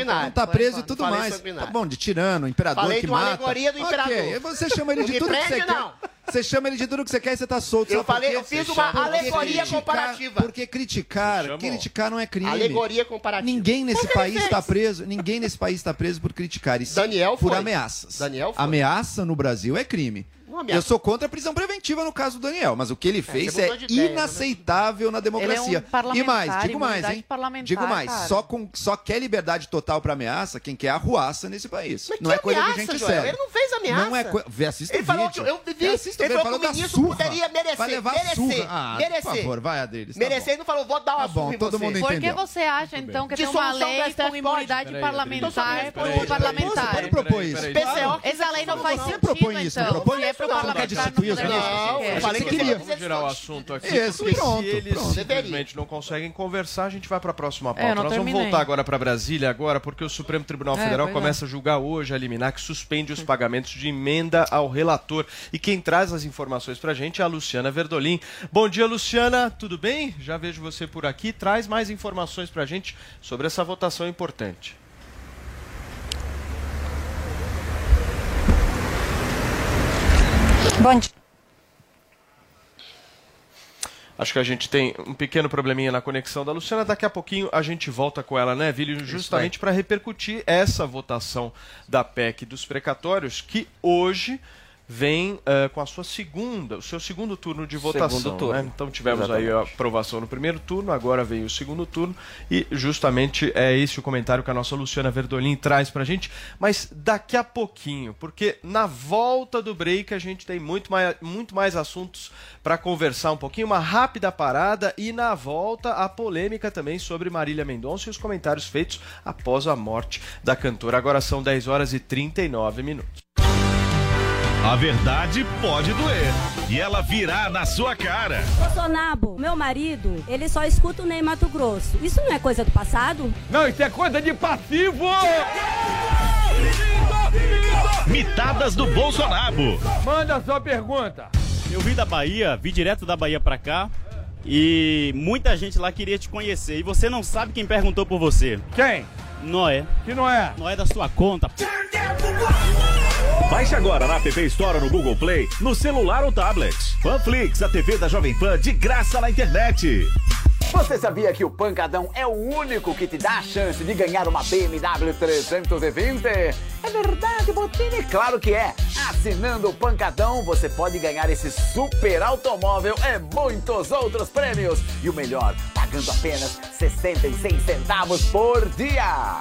Não está preso e tudo mais. Tá bom, de tirano, imperador Falei que de mata. alegoria do imperador. Ok, você chama ele de tudo prende, que você não. quer. Você chama ele de tudo que você quer e você tá solto. Eu falei, eu fiz uma alegoria criticar, comparativa. Porque criticar, criticar não é crime. Alegoria comparativa. Ninguém nesse país está preso, ninguém nesse país está preso por criticar. E Daniel por foi. ameaças. Daniel foi. Ameaça no Brasil é crime. Eu sou contra a prisão preventiva no caso do Daniel, mas o que ele é, fez é, é ideia, inaceitável né? na democracia. É um e mais, digo mais, hein? Digo mais, só, com, só quer liberdade total para ameaça quem quer arruaça nesse país. Mas não é coisa ameaça, de gente Joel? séria. Ele não fez ameaça. Não é co... Assista ele o falou vídeo. que eu vivi, Assista ele falou que o ministro surra. poderia merecer. Vai levar merecer, surra. Ah, merecer. por favor, vai, Adriles. Tá merecer, ele não falou, vou dar uma tá bom, surra todo em você. mundo Por que você acha, então, que tem uma lei com imunidade parlamentar por parlamentar? Pode propor isso. Essa lei não faz sentido, propõe isso, então. Propõe Se é pro parlamentar, não Não, eu falei que queria. Vamos virar o assunto aqui. Isso, porque pronto, se eles pronto. simplesmente não conseguem conversar, a gente vai para a próxima pauta. É, eu não Nós vamos terminei. voltar agora para Brasília agora, porque o Supremo Tribunal É, Federal é. começa a julgar hoje a liminar que suspende os pagamentos de emenda ao relator. E quem traz as informações para a gente é a Luciana Verdolim. Bom dia, Luciana. Tudo bem? Já vejo você por aqui. Traz mais informações para a gente sobre essa votação importante. Bom dia. Acho que a gente tem um pequeno probleminha na conexão da Luciana. Daqui a pouquinho a gente volta com ela, né, Vili? Justamente para repercutir essa votação da PEC dos precatórios, que hoje vem uh, com a sua segunda, o seu segundo turno de votação. Segundo turno. Né? Então tivemos Exatamente. aí a aprovação no primeiro turno, agora vem o segundo turno e justamente é esse o comentário que a nossa Luciana Verdolim traz pra gente, mas daqui a pouquinho, porque na volta do break a gente tem muito mais, muito mais assuntos para conversar um pouquinho, uma rápida parada e na volta a polêmica também sobre Marília Mendonça e os comentários feitos após a morte da cantora. Agora são 10 horas e 39 minutos. A verdade pode doer. E ela virá na sua cara. Bolsonaro, meu marido, ele só escuta o Ney Mato Grosso. Isso não é coisa do passado? Não, isso é coisa de passivo! Mitadas do Bolsonaro. Manda a sua pergunta. Eu vim da Bahia, vi direto da Bahia pra cá. E muita gente lá queria te conhecer. E você não sabe quem perguntou por você. Quem? Noé. Que não é? Noé da sua conta. Baixe agora na App Store no Google Play, no celular ou tablet. Panflix, a TV da Jovem Pan de graça na internet. Você sabia que o Pancadão é o único que te dá a chance de ganhar uma BMW 320? É verdade, Botini? Claro que é! Assinando o Pancadão, você pode ganhar esse super automóvel e muitos outros prêmios. E o melhor, pagando apenas 66 centavos por dia.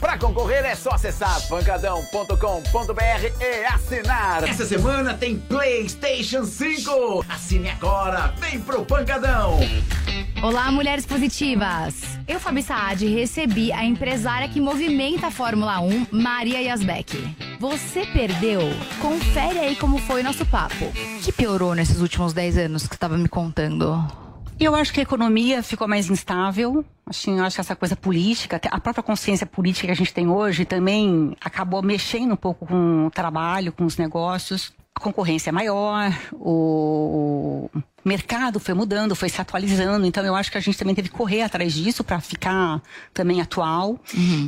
Para concorrer é só acessar pancadão.com.br e assinar. Essa semana tem PlayStation 5. Assine agora, vem pro Pancadão. Olá, mulheres positivas! Eu, Fabi Saad, recebi a empresária que movimenta a Fórmula 1, Maria Yasbeck. Você perdeu? Confere aí como foi o nosso papo. Que piorou nesses últimos 10 anos que você estava me contando? Eu acho que a economia ficou mais instável. Assim, eu acho que essa coisa política, a própria consciência política que a gente tem hoje também acabou mexendo um pouco com o trabalho, com os negócios. A concorrência é maior, o mercado foi mudando, foi se atualizando. Então eu acho que a gente também teve que correr atrás disso para ficar também atual.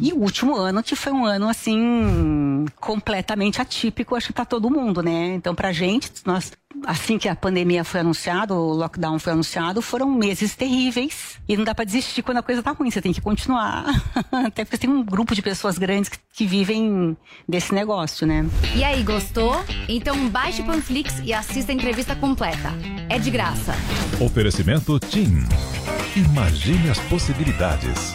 E o último ano que foi um ano assim completamente atípico, acho que para todo mundo, né? Então pra gente, nós assim que a pandemia foi anunciada, o lockdown foi anunciado, foram meses terríveis. E não dá para desistir quando a coisa tá ruim, você tem que continuar. Até porque tem um grupo de pessoas grandes que, que vivem desse negócio, né? E aí, gostou? Então baixe o Panflix e assista a entrevista completa. É de graça. Oferecimento TIM. Imagine as possibilidades.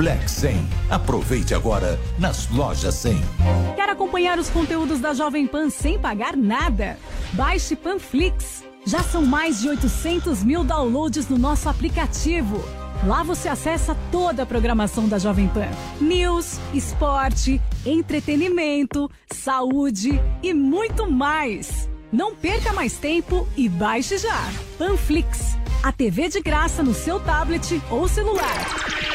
Black 100. Aproveite agora nas lojas 100. Quer acompanhar os conteúdos da Jovem Pan sem pagar nada? Baixe Panflix. Já são mais de 800 mil downloads no nosso aplicativo. Lá você acessa toda a programação da Jovem Pan: news, esporte, entretenimento, saúde e muito mais. Não perca mais tempo e baixe já. Panflix, a TV de graça no seu tablet ou celular.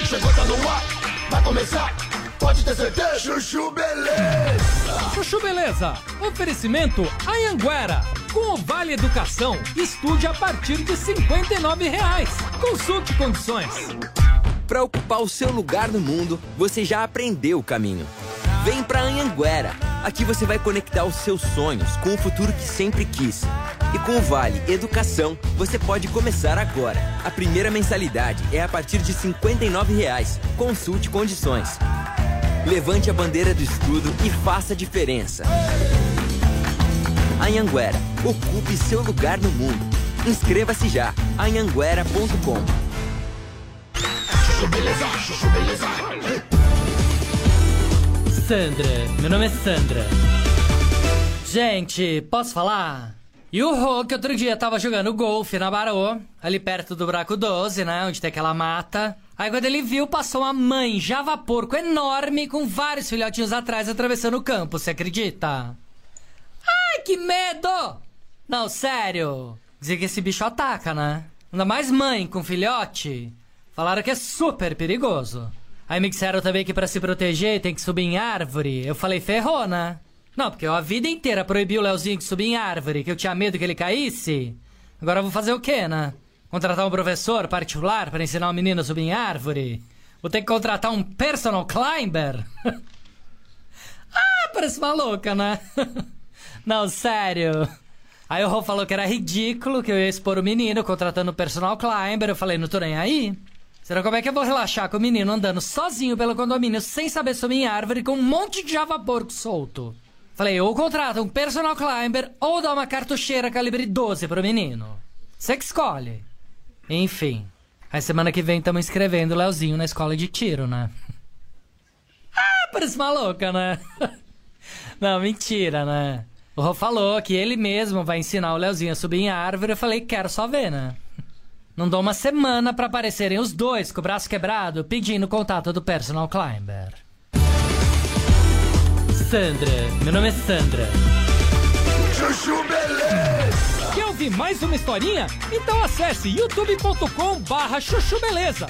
Chegou, tá no ar, vai começar. Pode ter certeza. Chuchu Beleza. Chuchu Beleza. Oferecimento Anhanguera. Com o Vale Educação, estude a partir de 59 reais. Consulte condições. Para ocupar o seu lugar no mundo, você já aprendeu o caminho. Vem pra Anhanguera. Aqui você vai conectar os seus sonhos com o futuro que sempre quis. E com o Vale Educação, você pode começar agora. A primeira mensalidade é a partir de 59 reais. Consulte condições. Levante a bandeira do estudo e faça a diferença. Anhanguera, ocupe seu lugar no mundo. Inscreva-se já. anhanguera.com Beleza, Beleza. Sandra, meu nome é Sandra. Gente, posso falar? E o Rô, que outro dia tava jogando golfe na Barô, ali perto do Buraco 12, né? Onde tem aquela mata. Aí quando ele viu, passou uma mãe java porco enorme com vários filhotinhos atrás atravessando o campo, você acredita? Ai, que medo! Não, sério. Dizer que esse bicho ataca, né? Ainda mais mãe com filhote. Falaram que é super perigoso. Aí me disseram também que para se proteger tem que subir em árvore. Eu falei, ferrou, né? Não, porque eu a vida inteira proibi o Leozinho de subir em árvore, que eu tinha medo que ele caísse. Agora eu vou fazer o quê, né? Contratar um professor particular para ensinar o menino a subir em árvore? Vou ter que contratar um personal climber? ah, parece maluca, né? Não, sério. Aí o Rô falou que era ridículo, que eu ia expor o menino contratando um personal climber. Eu falei, não tô nem aí. Será como é que eu vou relaxar com o menino andando sozinho pelo condomínio sem saber subir em árvore com um monte de java porco solto? Falei, ou contrata um personal climber ou dá uma cartucheira calibre 12 pro menino. Você que escolhe. Enfim. Aí semana que vem estamos inscrevendo o Leozinho na escola de tiro, né? ah, parece maluca, né? Não, mentira, né? O Rô falou que ele mesmo vai ensinar o Leozinho a subir em árvore. Eu falei, quero só ver, né? Não dou uma semana para aparecerem os dois com o braço quebrado pedindo contato do personal climber. Sandra, meu nome é Sandra. Chuchu Beleza! Quer ouvir mais uma historinha? Então acesse youtube.com barra chuchu beleza.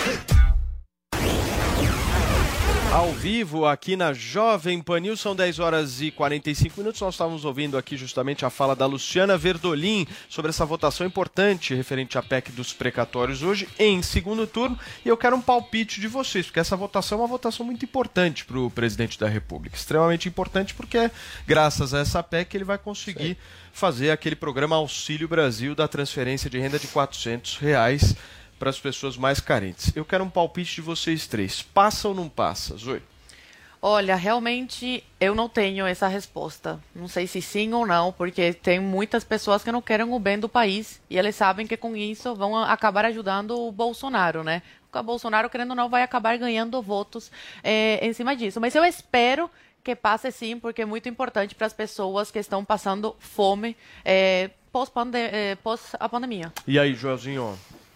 Ao vivo aqui na Jovem Panil, são 10 horas e 45 minutos. Nós estávamos ouvindo aqui justamente a fala da Luciana Verdolim sobre essa votação importante referente à PEC dos precatórios hoje, em segundo turno. E eu quero um palpite de vocês, porque essa votação é uma votação muito importante para o presidente da República. Extremamente importante, porque graças a essa PEC ele vai conseguir Sim. fazer aquele programa Auxílio Brasil da transferência de renda de 400 reais para as pessoas mais carentes. Eu quero um palpite de vocês três. Passa ou não passa, Zoe? Olha, realmente eu não tenho essa resposta. Não sei se sim ou não, porque tem muitas pessoas que não querem o bem do país e eles sabem que com isso vão acabar ajudando o Bolsonaro, né? O Bolsonaro, querendo ou não, vai acabar ganhando votos é, em cima disso. Mas eu espero que passe sim, porque é muito importante para as pessoas que estão passando fome é, pós, é, pós a pandemia. E aí, Joelzinho?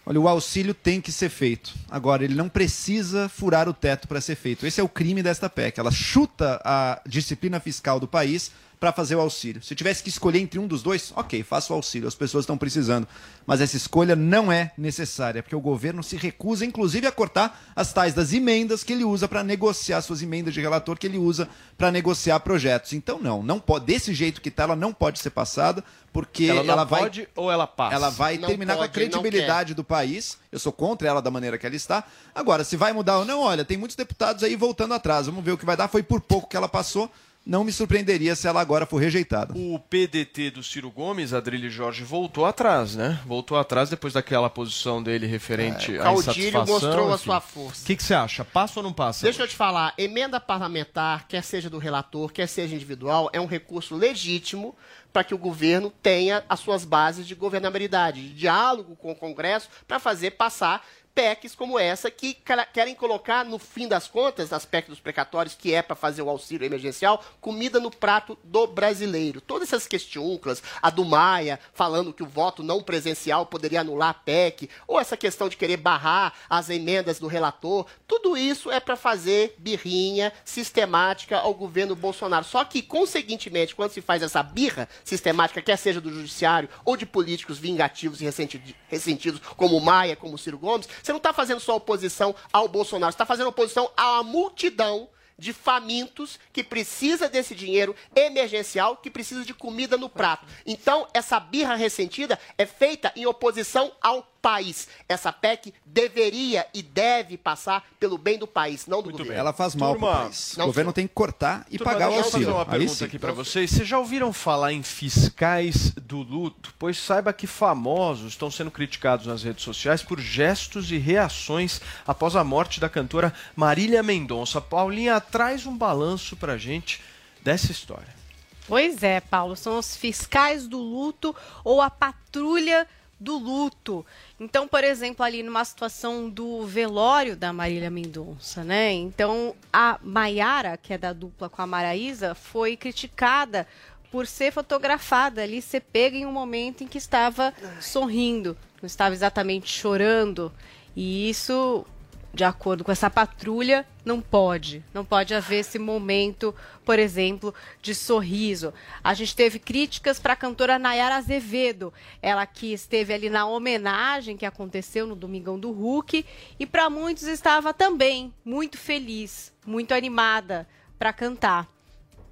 Olha, o auxílio tem que ser feito. Agora, ele não precisa furar o teto para ser feito. Esse é o crime desta PEC. Ela chuta a disciplina fiscal do país para fazer o auxílio. Se tivesse que escolher entre um dos dois, ok, faça o auxílio, as pessoas estão precisando. Mas essa escolha não é necessária, porque o governo se recusa, inclusive, a cortar as tais das emendas que ele usa para negociar, suas emendas de relator que ele usa para negociar projetos. Então, não, não pode, desse jeito que está, ela não pode ser passada, porque ela, ela vai. Pode ou ela passa? Ela vai Não terminar pode, com a credibilidade do país. Eu sou contra ela da maneira que ela está. Agora, se vai mudar ou não, olha, tem muitos deputados aí voltando atrás. Vamos ver o que vai dar. Foi por pouco que ela passou não me surpreenderia se ela agora for rejeitada. O PDT do Ciro Gomes, Adrilho Jorge, voltou atrás, né? Voltou atrás depois daquela posição dele referente É, à Caudilho insatisfação. mostrou a sua força. O que, que você acha? Passa ou não passa? Deixa eu te falar, emenda parlamentar, quer seja do relator, quer seja individual, é um recurso legítimo para que o governo tenha as suas bases de governabilidade, de diálogo com o Congresso, para fazer passar PECs como essa que querem colocar, no fim das contas, as PECs dos precatórios, que é para fazer o auxílio emergencial, comida no prato do brasileiro. Todas essas questiúnculas, a do Maia falando que o voto não presencial poderia anular a PEC, ou essa questão de querer barrar as emendas do relator, tudo isso é para fazer birrinha sistemática ao governo Bolsonaro. Só que, conseguintemente, quando se faz essa birra sistemática, quer seja do judiciário ou de políticos vingativos e ressenti- ressentidos, como o Maia, como o Ciro Gomes, você não está fazendo só oposição ao Bolsonaro, você está fazendo oposição à multidão de famintos que precisa desse dinheiro emergencial, que precisa de comida no prato. Então, essa birra ressentida é feita em oposição ao país. Essa PEC deveria e deve passar pelo bem do país, não do governo. Ela faz mal para o país. não o governo tem que cortar e Turma, pagar o deixa eu auxílio. fazer uma pergunta sim. aqui para vocês. Vocês já ouviram falar em fiscais do luto? Pois saiba que famosos estão sendo criticados nas redes sociais por gestos e reações após a morte da cantora Marília Mendonça. Paulinha, traz um balanço pra gente dessa história. Pois é, Paulo, são os fiscais do luto ou a patrulha do luto. Então, por exemplo, ali numa situação do velório da Marília Mendonça, né? Então, a Maiara, que é da dupla com a Maraísa, foi criticada por ser fotografada ali, ser pega em um momento em que estava sorrindo, não estava exatamente chorando. E isso de acordo com essa patrulha, não pode. Não pode haver esse momento, por exemplo, de sorriso. A gente teve críticas para a cantora Nayara Azevedo, ela que esteve ali na homenagem que aconteceu no Domingão do Hulk, e para muitos estava também muito feliz, muito animada para cantar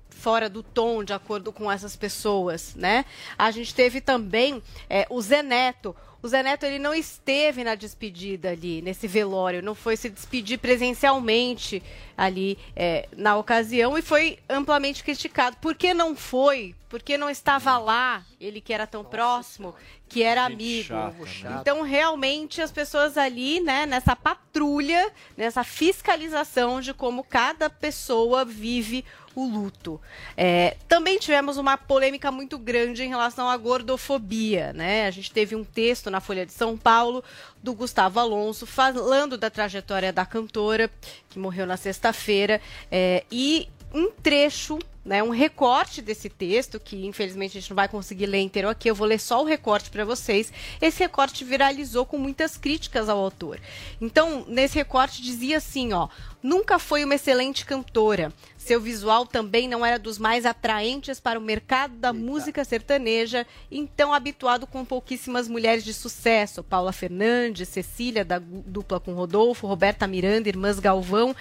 fora do tom, de acordo com essas pessoas, né? A gente teve também é, o Zé Neto. O Zé Neto ele não esteve na despedida ali, nesse velório, não foi se despedir presencialmente ali é, na ocasião e foi amplamente criticado. Por que não foi? Por que não estava lá? Ele que era tão próximo, que era amigo. chata, né? Então, realmente, as pessoas ali, né, nessa patrulha, nessa fiscalização de como cada pessoa vive o luto. É, também tivemos uma polêmica muito grande em relação à gordofobia, né? A gente teve um texto na Folha de São Paulo do Gustavo Alonso falando da trajetória da cantora que morreu na sexta-feira é, e um trecho, né, um recorte desse texto, que infelizmente a gente não vai conseguir ler inteiro aqui, eu vou ler só o recorte para vocês. Esse recorte viralizou com muitas críticas ao autor. Então, nesse recorte dizia assim, ó: "Nunca foi uma excelente cantora. Seu visual também não era dos mais atraentes para o mercado da música sertaneja, então habituado com pouquíssimas mulheres de sucesso, Paula Fernandes, Cecília da dupla com Rodolfo, Roberta Miranda, Irmãs Galvão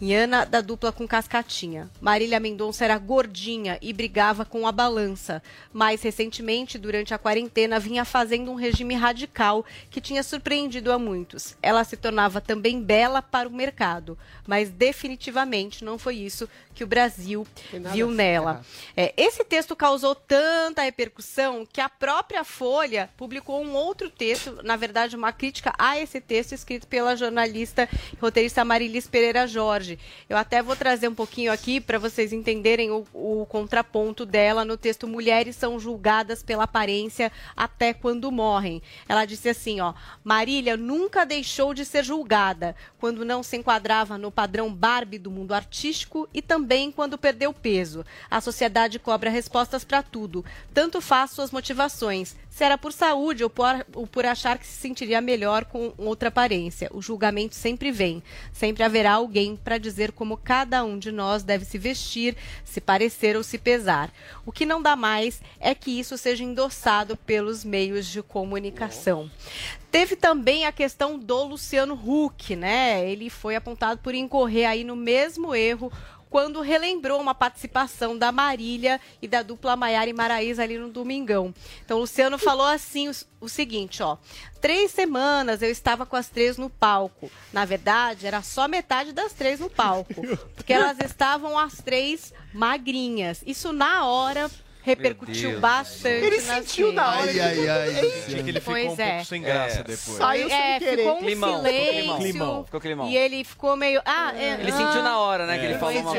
e Ana da dupla com Cascatinha. Marília Mendonça era gordinha e brigava com a balança. Mais recentemente, durante a quarentena, vinha fazendo um regime radical que tinha surpreendido a muitos. Ela se tornava também bela para o mercado, mas definitivamente não foi isso que o Brasil viu nela. É, esse texto causou tanta repercussão que a própria Folha publicou um outro texto, na verdade, uma crítica a esse texto escrito pela jornalista e roteirista Marilis Pereira Jorge. Eu até vou trazer um pouquinho aqui para vocês entenderem o, o contraponto dela no texto Mulheres são julgadas pela aparência até quando morrem. Ela disse assim, ó: Marília nunca deixou de ser julgada quando não se enquadrava no padrão Barbie do mundo artístico e também quando perdeu peso. A sociedade cobra respostas para tudo. Tanto faz suas motivações. Se era por saúde ou por, ou por achar que se sentiria melhor com outra aparência. O julgamento sempre vem. Sempre haverá alguém para dizer como cada um de nós deve se vestir, se parecer ou se pesar. O que não dá mais é que isso seja endossado pelos meios de comunicação. Teve também a questão do Luciano Huck, né? Ele foi apontado por incorrer aí no mesmo erro quando relembrou uma participação da Marília e da dupla Maiara e Maraísa ali no Domingão. Então, o Luciano falou assim o, o seguinte, ó. Três semanas eu estava com as três no palco. Na verdade, era só metade das três no palco. Porque elas estavam as três magrinhas. Isso na hora repercutiu Deus. bastante Ele sentiu na hora. Ai, ai, ai, Gente, ele ficou Pois um é. pouco sem graça É. depois. Saiu sem É, querer. ficou um Climão, ficou silêncio. climão. Ficou climão. E ele ficou meio. Ah, é, Ele ah. sentiu na hora, né? Que ele É. falou uma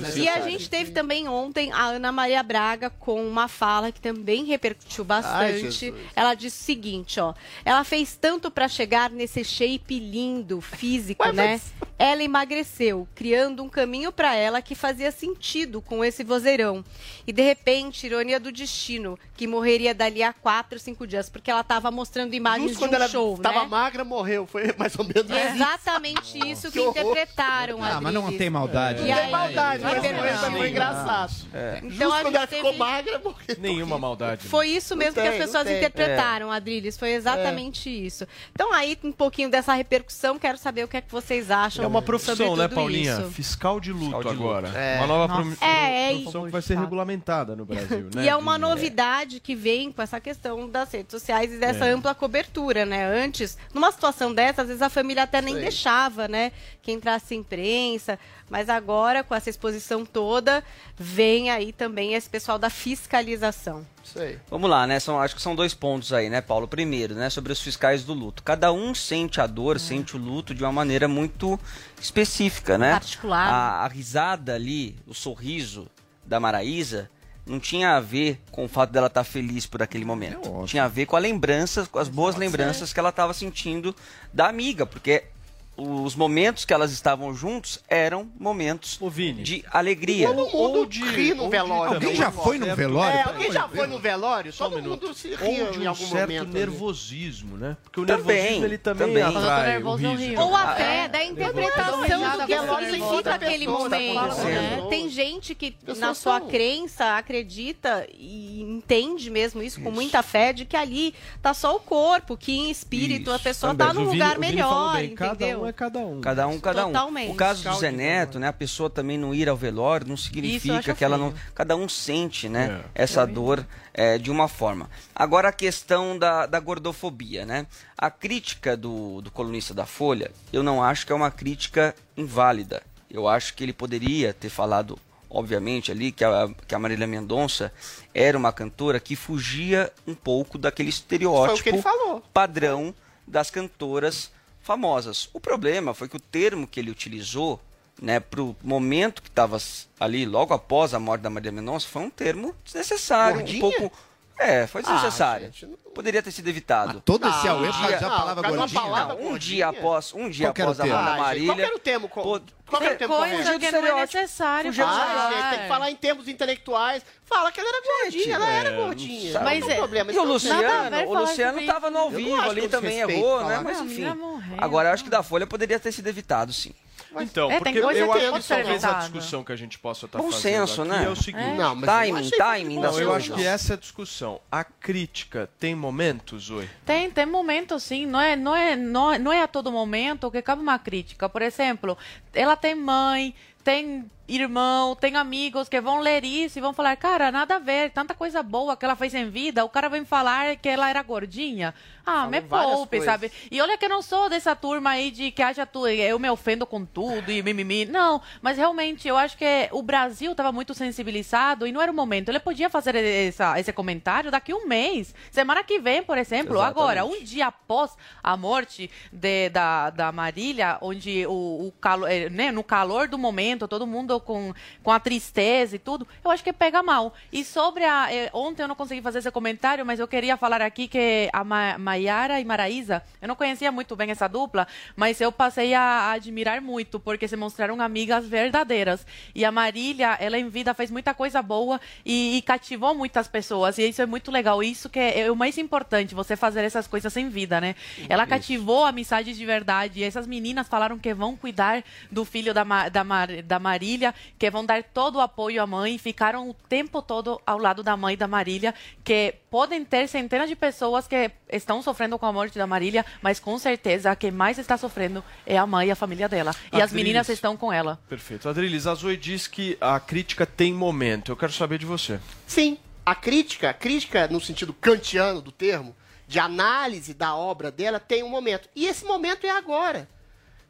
coisa. E a gente teve também ontem a Ana Maria Braga com uma fala que também repercutiu Ai, bastante. Jesus. ela disse o seguinte, ó. Ela fez tanto pra chegar nesse shape lindo, físico, Ué, né? mas- Ela emagreceu, criando um caminho pra ela que fazia sentido com esse vozeirão. E de repente, ironia do destino, que morreria dali a quatro, cinco dias, porque ela tava mostrando imagens Justo de quando um ela show, estava né? magra, morreu. Foi mais ou menos é exatamente isso que, Que interpretaram Ah, mas não tem maldade. E Não tem maldade, mas foi, foi engraçado. Então, Justo a quando gente ela ficou teve- magra, morreu. Nenhuma maldade. Foi isso mesmo tem, que as pessoas interpretaram, Adriles. Foi exatamente isso. Então, aí, um pouquinho dessa repercussão, quero saber o que é que vocês acham. É uma profissão, né, Paulinha? isso. Fiscal de luto Fiscal de luto. agora. É. Uma nova Nossa. É, é profissão isso. que vai ser regulamentada no Brasil, né? E é uma Dizem. novidade que vem com essa questão das redes sociais e dessa É. ampla cobertura, né? Antes, numa situação dessa, às vezes a família até nem Sei. deixava, né? Que entrasse imprensa. Mas agora, com essa exposição toda, vem aí também esse pessoal da fiscalização. Isso aí. Vamos lá, né? São, acho que são dois pontos aí, né, Paulo? Primeiro, né, sobre os fiscais do luto. Cada um sente a dor, sente o luto de uma maneira muito específica, né? Particular. A, a risada ali, o sorriso da Maraísa não tinha a ver com o fato dela estar feliz por aquele momento. tinha a ver com a lembrança, com as boas lembranças que ela estava sentindo da amiga, porque os momentos que elas estavam juntos eram momentos de alegria. Todo mundo ri no velório. Alguém já foi no velório? É, alguém já foi no velório? Só um Todo minuto. mundo se Ou de em um algum certo momento. nervosismo, né? Porque o Também, nervosismo ele também, também. atrai o riso. Ou até é? da interpretação do que significa aquele tá momento. né? Tem gente que na sua crença acredita e entende mesmo isso, com muita fé de que ali tá só o corpo, que em espírito a pessoa Também. tá num lugar melhor, entendeu? Um é cada um. Cada um, cada um. Totalmente. O caso do Zé Neto, né? A pessoa também não ir ao velório não significa que ela não. Cada um sente, né? É. Essa dor é, de uma forma. Agora a questão da, da gordofobia, né? A crítica do, do colunista da Folha, eu não acho que é uma crítica inválida. Eu acho que ele poderia ter falado, obviamente, ali que a, que a Marília Mendonça era uma cantora que fugia um pouco daquele estereótipo ele falou. padrão das cantoras famosas. O problema foi que o termo que ele utilizou, né, pro momento que estava ali logo após a morte da Maria Mendonça, foi um termo desnecessário, Gordinha? um pouco é, foi Ah, gente, não- Poderia ter sido evitado. Todo esse Ah, auê por causa da não, palavra gordinha. palavra Não, um gordinha? dia após, um dia após a termo? morte da Ah, gente, Marília. Qual que era o termo? co- o termo coisa que não é necessário Fugiu do Ah, falar. gente, tem que falar em termos intelectuais. Fala que ela era gordinha, ela era gordinha. sabe. Não Mas tem é- problema. E o não a Luciano, o falar Luciano estava no ao não vivo ali também, errou, né? falar. Mas Ah, a enfim. morreu. Agora eu acho que da Folha poderia ter sido evitado, sim. Então, É, porque eu acho que talvez a discussão que a gente possa estar Bom fazendo senso, aqui né? é o seguinte. Não, mas eu Timing, timing Não, eu acho que essa é a discussão. A crítica tem momentos, oi? Tem, tem momentos sim, não é, não, é, não, é- não é a todo momento que cabe uma crítica. Por exemplo, ela tem mãe, tem irmão, tem amigos que vão ler isso e vão falar, cara, nada a ver, tanta coisa boa que ela fez em vida, o cara vem falar que ela era gordinha. Ah, me poupe, sabe? E olha que eu não sou dessa turma aí de que acha tu, eu me ofendo com tudo e mimimi. Não, mas realmente eu acho que o Brasil estava muito sensibilizado e não era o momento. Ele podia fazer essa, esse comentário daqui a um mês, semana que vem, por exemplo. Agora, um dia após a morte de, da, da Marília, onde o, o calo, eh, né, no calor do momento, todo mundo com, com a tristeza e tudo, eu acho que pega mal. E sobre a. eh, ontem eu não consegui fazer esse comentário, mas eu queria falar aqui que a Ma, Maiara e Maraísa, eu não conhecia muito bem essa dupla, mas eu passei a, a admirar muito, porque se mostraram amigas verdadeiras. E a Marília, ela em vida fez muita coisa boa e, e cativou muitas pessoas. E isso é muito legal. Isso que é, é o mais importante, você fazer essas coisas em vida, né? Ela cativou amizades de verdade. E essas meninas falaram que vão cuidar do filho da, Ma- da, Mar- da Marília, que vão dar todo o apoio à mãe. Ficaram o tempo todo ao lado da mãe da Marília, que podem ter centenas de pessoas que estão sofrendo com a morte da Marília, mas com certeza a que mais está sofrendo é a mãe e a família dela. E as Adriles. meninas estão com ela. Perfeito. Adriles, a Zoe diz que a crítica tem momento. Eu quero saber de você. Sim, a crítica, a crítica no sentido kantiano do termo, de análise da obra dela, tem um momento. E esse momento é agora.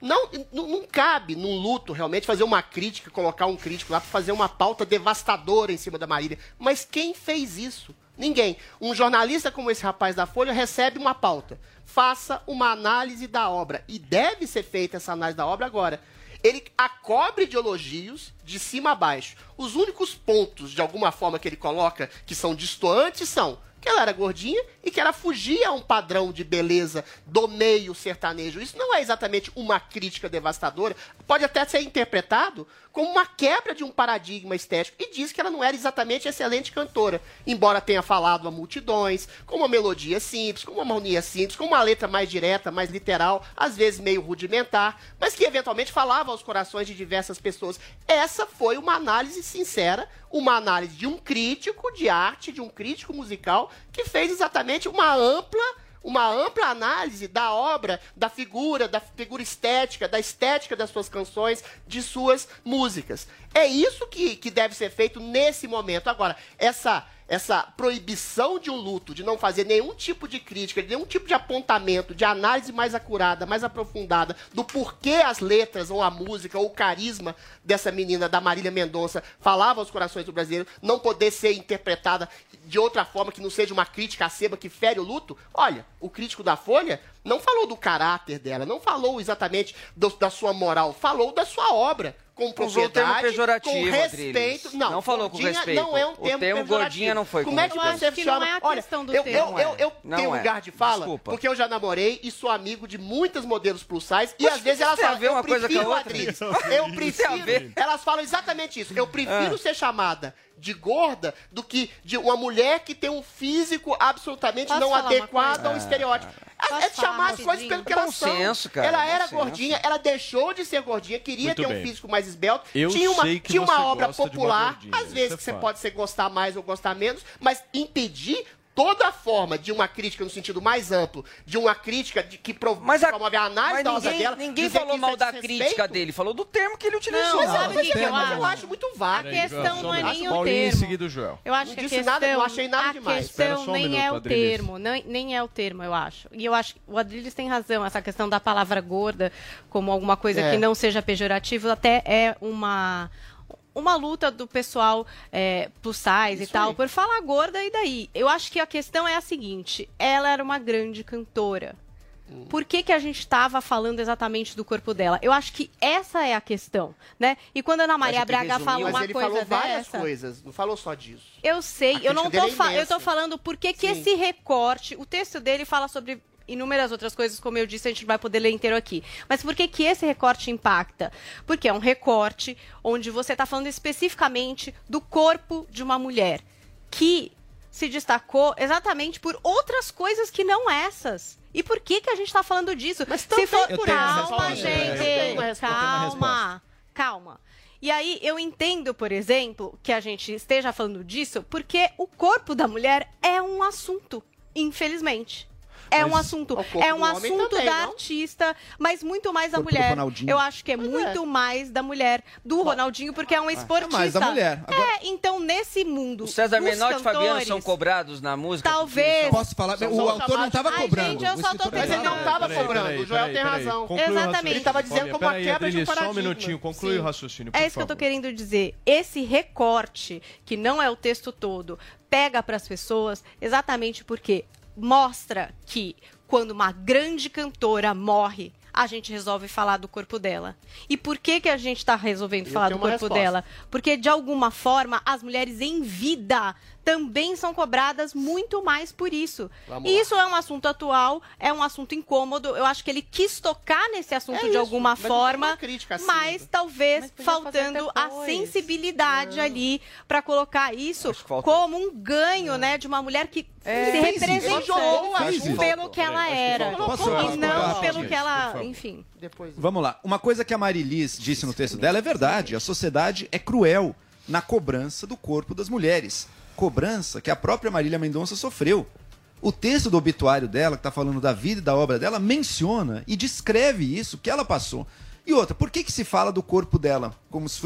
Não, não, não cabe num luto realmente fazer uma crítica, colocar um crítico lá para fazer uma pauta devastadora em cima da Marília. Mas quem fez isso? Ninguém. Um jornalista como esse rapaz da Folha recebe uma pauta. Faça uma análise da obra. E deve ser feita essa análise da obra agora. Ele a cobre de elogios de cima a baixo. Os únicos pontos, de alguma forma, que ele coloca que são distoantes são que ela era gordinha e que ela fugia a um padrão de beleza do meio sertanejo. Isso não é exatamente uma crítica devastadora, pode até ser interpretado como uma quebra de um paradigma estético e diz que ela não era exatamente excelente cantora, embora tenha falado a multidões, com uma melodia simples, com uma harmonia simples, com uma letra mais direta, mais literal, às vezes meio rudimentar, mas que eventualmente falava aos corações de diversas pessoas. Essa foi uma análise sincera, uma análise de um crítico de arte, de um crítico musical, que fez exatamente uma ampla uma ampla análise da obra, da figura, da figura estética, da estética das suas canções, de suas músicas. É isso que, que deve ser feito nesse momento. Agora, essa essa proibição de um luto, de não fazer nenhum tipo de crítica, de nenhum tipo de apontamento, de análise mais acurada, mais aprofundada do porquê as letras ou a música ou o carisma dessa menina da Marília Mendonça falava aos corações do brasileiro, não poder ser interpretada de outra forma que não seja uma crítica aceba que fere o luto. Olha, o crítico da Folha Não falou do caráter dela, não falou exatamente do- da sua moral, falou da sua obra. Com Usou o termo propriedade, pejorativo, com respeito. Não, Não falou com gordinha respeito. Não é um O termo, termo pejorativo. gordinha não foi com Como é que você Eu acho que não chama? é a Olha, questão do eu, termo. eu, eu, eu Não tenho é. lugar de fala, Desculpa. porque eu já namorei e sou amigo de muitas modelos plus size, e Mas às vezes elas falam, ver eu uma coisa com a prefiro? Adriles, Isso eu prefiro, ver. elas falam exatamente isso, eu prefiro Ah. ser chamada de gorda do que de uma mulher que tem um físico absolutamente Posso não adequado coisa? ao estereótipo. É de chamar as coisas pelo que elas são. senso, cara, ela era senso. gordinha, ela deixou de ser gordinha, queria Muito ter um bem. físico mais esbelto, Eu tinha uma, sei que tinha uma você obra gosta de uma popular, gordinha, às vezes é que você fato. pode ser gostar mais ou gostar menos, mas impedir toda forma de uma crítica no sentido mais amplo, de uma crítica de, que prov- Mas, a, promove a análise mas da ninguém, dela. ninguém dizer falou que mal é da crítica dele, falou do termo que ele utilizou. Não, sabe o que, eu Mas eu acho? acho muito vago. A questão não é nem o Paulinho em termo. seguida o Joel. Eu acho Não que a disse questão, nada, não achei nada a demais. Questão um nem minuto, é o Adriles. termo, nem, nem é o termo, eu acho. E eu acho que o Adriles tem razão, essa questão da palavra gorda como alguma coisa É. que não seja pejorativo, até é uma uma luta do pessoal é, plus size e Isso tal, aí. por falar gorda e daí. Eu acho que a questão é a seguinte, ela era uma grande cantora. Hum. Por que, que a gente estava falando exatamente do corpo dela? Eu acho que essa é a questão, né? E quando a Ana Maria Braga resumiu, fala Mas uma ele coisa falou várias dessa... coisas, não falou só disso. Eu sei, A eu não tô é eu tô falando por que que esse recorte, o texto dele fala sobre inúmeras outras coisas, como eu disse, a gente não vai poder ler inteiro aqui. Mas por que que esse recorte impacta? Porque é um recorte onde você está falando especificamente do corpo de uma mulher que se destacou exatamente por outras coisas que não essas. E por que que a gente está falando disso? Mas se também for por calma, gente, calma, calma. E aí eu entendo, por exemplo, que a gente esteja falando disso porque o corpo da mulher é um assunto, infelizmente. É um assunto, é um assunto também, da não? artista, mas muito mais da mulher. Ronaldinho. Eu acho que é muito mais da mulher, do Ronaldinho, porque é um esportista. mais da mulher. Agora- É, então nesse mundo, O César Menotti e Fabiano são cobrados na música? Talvez. Posso falar? São- o são autor não estava cobrando. gente, eu o só tô Mas ele não estava cobrando, peraí, o Joel peraí, tem peraí. razão. Conclui o Exatamente. Ele estava dizendo como a peraí, quebra de um Adriles, Só um paradigma. minutinho, conclui Sim. o raciocínio, É isso que eu tô querendo dizer. Esse recorte, que não é o texto todo, pega para as pessoas exatamente porque mostra que quando uma grande cantora morre, a gente resolve falar do corpo dela. E por que que a gente está resolvendo Eu falar do corpo resposta. dela? Porque de alguma forma as mulheres em vida também são cobradas muito mais por isso. Vamos e lá. isso é um assunto atual, é um assunto incômodo. Eu acho que ele quis tocar nesse assunto É de isso, alguma mas não forma, crítica assim, mas talvez Mas faltando a sensibilidade ali para colocar isso faltou. como um ganho, né, de uma mulher que É. se isso. representou isso. pelo que ela era e não pelo que ela, enfim. Depois. Vamos lá. Uma coisa que a Marilis disse no texto dela é verdade. A sociedade é cruel na cobrança do corpo das mulheres. Cobrança que a própria Marília Mendonça sofreu. O texto do obituário dela, que está falando da vida e da obra dela, menciona e descreve isso que ela passou. E outra, por que, que se fala do corpo dela como se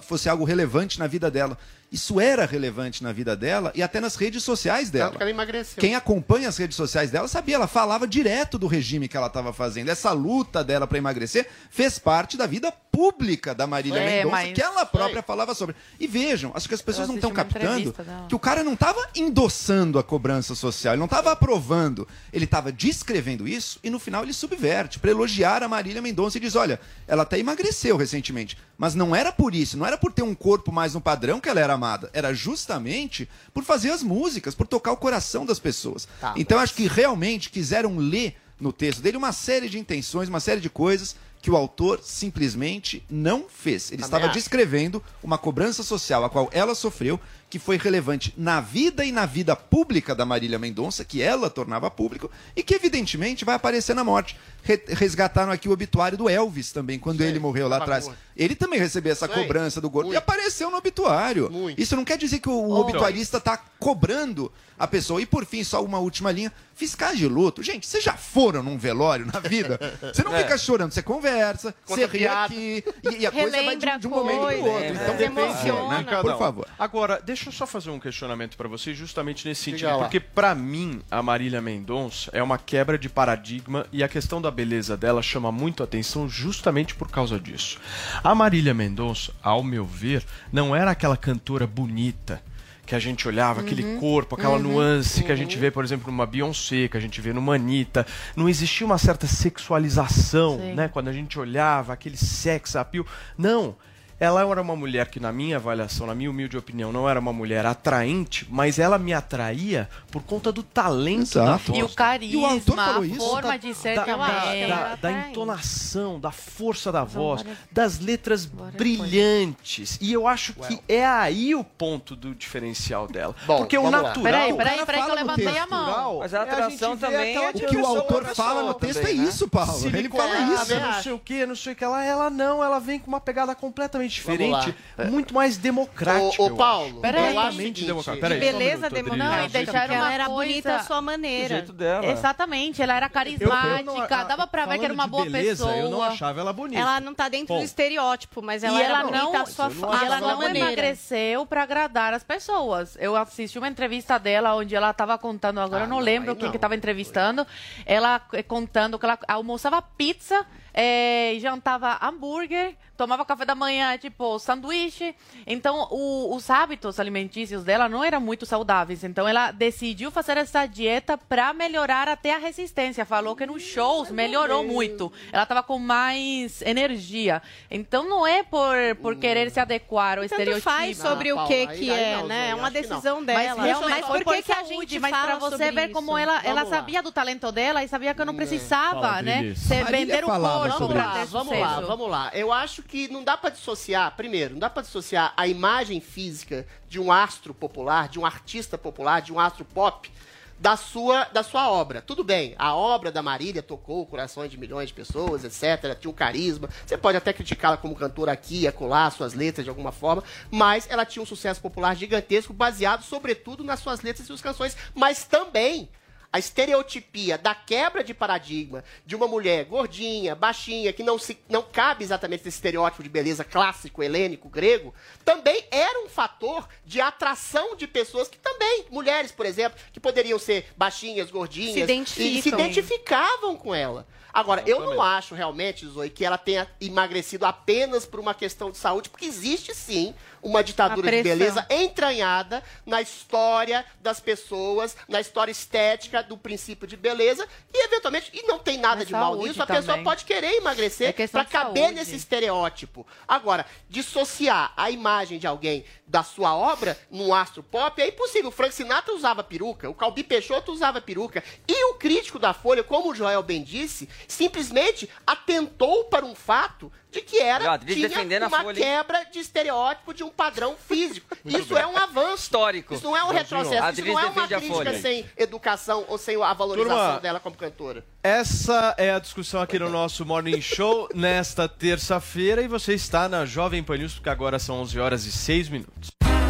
fosse, algo relevante na vida dela? Isso era relevante na vida dela e até nas redes sociais dela. Tanto que ela emagreceu. Quem acompanha as redes sociais dela sabia, ela falava direto do regime que ela estava fazendo. Essa luta dela para emagrecer fez parte da vida pública da Marília É, Mendonça, mas- que ela própria Sei. falava sobre. E vejam, acho que as pessoas não estão captando que o cara não estava endossando a cobrança social, ele não estava aprovando, ele estava descrevendo isso e no final ele subverte para elogiar a Marília Mendonça e diz: olha, ela até emagreceu recentemente, mas não era por isso, não era por ter um corpo mais no padrão que ela era amada, era justamente por fazer as músicas, por tocar o coração das pessoas. Tá, então acho que realmente quiseram ler no texto dele uma série de intenções, uma série de coisas que o autor simplesmente não fez. Ele Também estava acho. descrevendo uma cobrança social a qual ela sofreu, que foi relevante na vida e na vida pública da Marília Mendonça, que ela tornava público, e que evidentemente vai aparecer na morte. Re- resgataram aqui o obituário do Elvis também, quando ele morreu lá atrás. Ele também recebeu essa Sei. cobrança do gordo. E Muito. apareceu no obituário. Muito. Isso não quer dizer que o, o obituarista está cobrando a pessoa. E por fim, só uma última linha. Fiscais de luto. Gente, vocês já foram num velório na vida? Você não É. fica chorando, você conversa, Conta você ri aqui. E, e a coisa vai de, de um momento para o outro. é, Então, depende, emociona. né? Por favor. Agora, deixa eu só fazer um questionamento pra vocês, justamente nesse sentido, porque pra mim a Marília Mendonça é uma quebra de paradigma e a questão da beleza dela chama muito atenção justamente por causa disso. A Marília Mendonça, ao meu ver, não era aquela cantora bonita que a gente olhava, aquele Uhum. corpo, aquela Uhum. nuance que a gente vê, por exemplo, numa Beyoncé, que a gente vê numa Anitta. Não existia uma certa sexualização, Sim. né? Quando a gente olhava aquele sex appeal. Não. Ela era uma mulher que, na minha avaliação, na minha humilde opinião, não era uma mulher atraente, mas ela me atraía por conta do talento da Exato. voz. E o carisma, E o autor falou a isso? forma de ser da, também. da, da- da entonação, da força da voz, das letras brilhantes. E eu acho que é aí o ponto do diferencial dela. Bom, Porque o natural. Peraí, peraí, peraí que eu levantei a mão. Mas a É, atração vê também é O que o autor fala no texto também, é né? isso, Paulo. Ele fala isso. Não sei o que, não sei o que. Ela, ela não, ela vem com uma pegada completamente Vamos diferente, muito mais democrática. Ô, Paulo. Peraí. Completamente seguinte, democrática. De Peraí, só um beleza democrática. Não, e deixaram ela uma era bonita à sua maneira. Do jeito dela. Exatamente, ela era carismática, Eu- eu não- dava pra ver que era uma boa beleza, pessoa. Eu não achava ela bonita. Ela não tá dentro Bom. do estereótipo, mas ela era ela bonita não, à sua, não e ela não maneira. emagreceu pra agradar as pessoas. Eu assisti uma entrevista dela onde ela tava contando, agora eu não, não, lembro quem não. que tava entrevistando, ela eh, contando que ela almoçava pizza, eh, jantava hambúrguer, tomava café da manhã, tipo, sanduíche. Então, o- os hábitos alimentícios dela não eram muito saudáveis. Então, ela decidiu fazer essa dieta para melhorar até a resistência. Falou que nos shows melhorou muito. Ela estava com mais energia. Então, não é por, por querer se adequar ao Tanto estereotipo. faz sobre o que que é, né? É uma decisão Mas dela. realmente Mas foi por que que a gente mas fala para você ver como ela, ela sabia do talento dela e sabia que eu não precisava, Fala, né? Adriles. Se Marília vender o corpo sobre para Vamos lá, vamos lá, vamos lá. Eu acho que não dá pra dissociar, primeiro, não dá pra dissociar a imagem física de um astro popular, de um artista popular, de um astro pop da sua da sua obra. Tudo bem, a obra da Marília tocou corações de milhões de pessoas, etc, tinha um carisma. Você pode até criticá-la como cantora aqui, acolá suas letras de alguma forma, mas ela tinha um sucesso popular gigantesco baseado sobretudo nas suas letras e suas canções, mas também a estereotipia da quebra de paradigma de uma mulher gordinha, baixinha, que não, se, não cabe exatamente nesse estereótipo de beleza clássico, helênico, grego, também era um fator de atração de pessoas que também, mulheres, por exemplo, que poderiam ser baixinhas, gordinhas, Se identificam. e se identificavam com ela. Agora, eu não acho realmente, Zoe, que ela tenha emagrecido apenas por uma questão de saúde, porque existe sim uma ditadura de beleza entranhada na história das pessoas, na história estética do princípio de beleza e eventualmente e não tem nada Na de mal nisso, a pessoa pode querer É emagrecer questão para caber saúde. nesse estereótipo. Agora, dissociar a imagem de alguém da sua obra num astro pop é impossível. O Frank Sinatra usava peruca, o Calbi Peixoto usava peruca e o crítico da Folha, como o Joel bem disse, simplesmente atentou para um fato de que era tinha uma Folha, quebra de estereótipo de um padrão físico. Isso é um avanço. Histórico. Isso não é um retrocesso. Isso não é uma crítica Folha. sem educação ou sem a valorização Turma, dela como cantora. Essa é a discussão aqui no nosso Morning Show nesta terça-feira e você está na Jovem Pan News, porque agora são 11 horas e 6 minutos.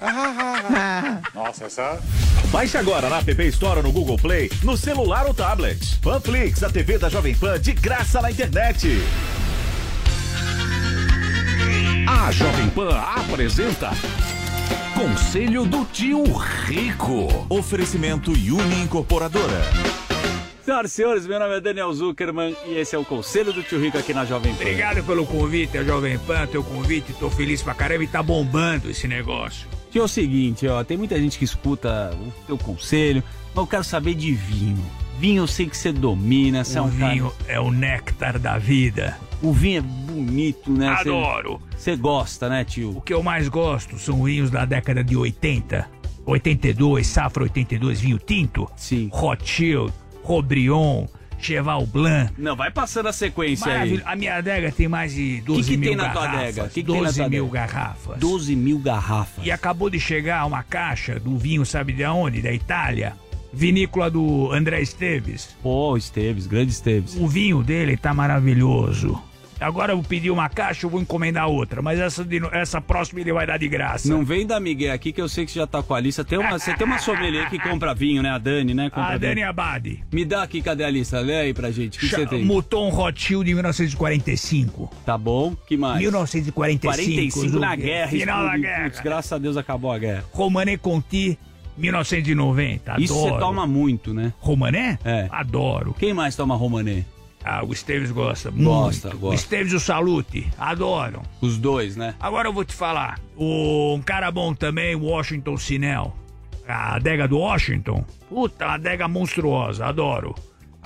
Nossa, essa. Baixe agora na App Store ou no Google Play, no celular ou tablet. Panflix, a TV da Jovem Pan de graça na internet. A Jovem Pan apresenta Conselho do Tio Rico. Oferecimento Uni Incorporadora. Senhoras e senhores, meu nome é Daniel Zuckerman e esse é o Conselho do Tio Rico aqui na Jovem Pan. Obrigado pelo convite, a Jovem Pan, teu convite. Tô feliz pra caramba e tá bombando esse negócio. Tio, é o seguinte, ó, tem muita gente que escuta o teu conselho, mas eu quero saber de vinho. Vinho eu sei que você domina, você é o um cara- vinho é o néctar da vida. O vinho é bonito, né? Adoro. Você gosta, né, tio? O que eu mais gosto são vinhos da década de 80. 82, Safra 82, vinho tinto. Sim. Rothschild, Robrion, Cheval Blanc. Não, vai passando a sequência aí. Maravilha. A minha adega tem mais de 12 O que, que mil tem na tua garrafas. que, que tem na 12 tua mil adega? garrafas. 12 mil garrafas. E acabou de chegar uma caixa do vinho, sabe de onde? Da Itália. Vinícola do André Esteves. Pô, Esteves, grande Esteves. O vinho dele tá maravilhoso. Agora eu vou pedir uma caixa, eu vou encomendar outra. Mas essa, de essa próxima ele vai dar de graça. Não vem da Miguel aqui que eu sei que você já tá com a lista. Tem uma, você tem uma sommelier que compra vinho, né? A Dani, né? Compra A vinho. Dani Abadi. Me dá aqui, cadê a lista? Lê aí pra gente. O que que você tem? Muton Rothschild de 1945. Tá bom. que mais? 1945. 45 na guerra. Final da guerra. Putz, graças a Deus acabou a guerra. Romané Conti, 1990. Isso Adoro. você toma muito, né? Romané? É. Adoro. Quem mais toma Romané? Ah, o Esteves gosta muito. Gosta, O gosta. Esteves e o Salute, adoram. Os dois, né? Agora eu vou te falar. O, um cara bom também, o Washington Sinel. A adega do Washington. Puta, uma adega monstruosa, adoro.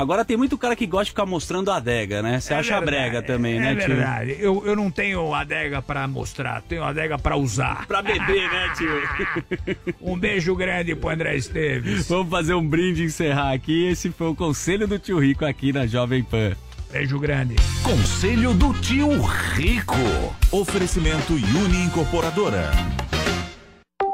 Agora tem muito cara que gosta de ficar mostrando a adega, né? Você É acha verdade, brega também, é né, tio? verdade. Eu, eu não tenho adega pra mostrar, tenho adega pra usar. Pra beber, né, tio? Um beijo grande pro André Esteves. Vamos fazer um brinde e encerrar aqui. Esse foi o conselho do tio Rico aqui na Jovem Pan. Beijo grande. Conselho do tio Rico. Oferecimento Uni Incorporadora.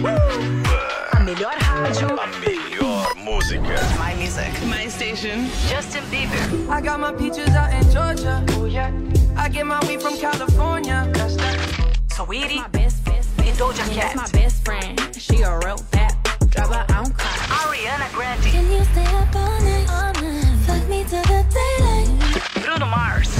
A melhor rádio. A melhor música. My music. My station. Justin Bieber. I got my peaches out in Georgia. Oh yeah. I get my weed from California. That's that. Sweetie. My best, best, best. Doja Cat. That's my best friend. She a real bad. Drive her own car. Ariana Grande. Can you stay up all night? All night. Fuck me till the daylight. Bruno Mars.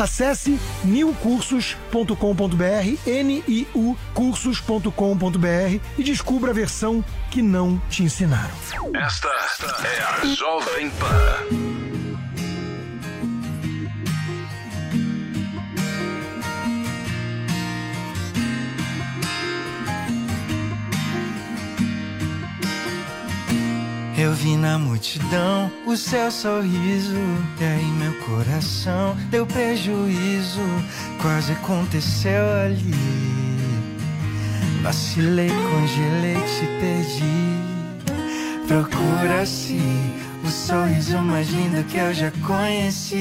Acesse newcursos.com.br, N-I-U cursos.com.br e descubra a versão que não te ensinaram. Esta é a Jovem Pan. Eu vi na multidão o seu sorriso E aí meu coração deu prejuízo. Quase aconteceu ali. Vacilei, congelei, te perdi. Procura-se o sorriso mais lindo que eu já conheci.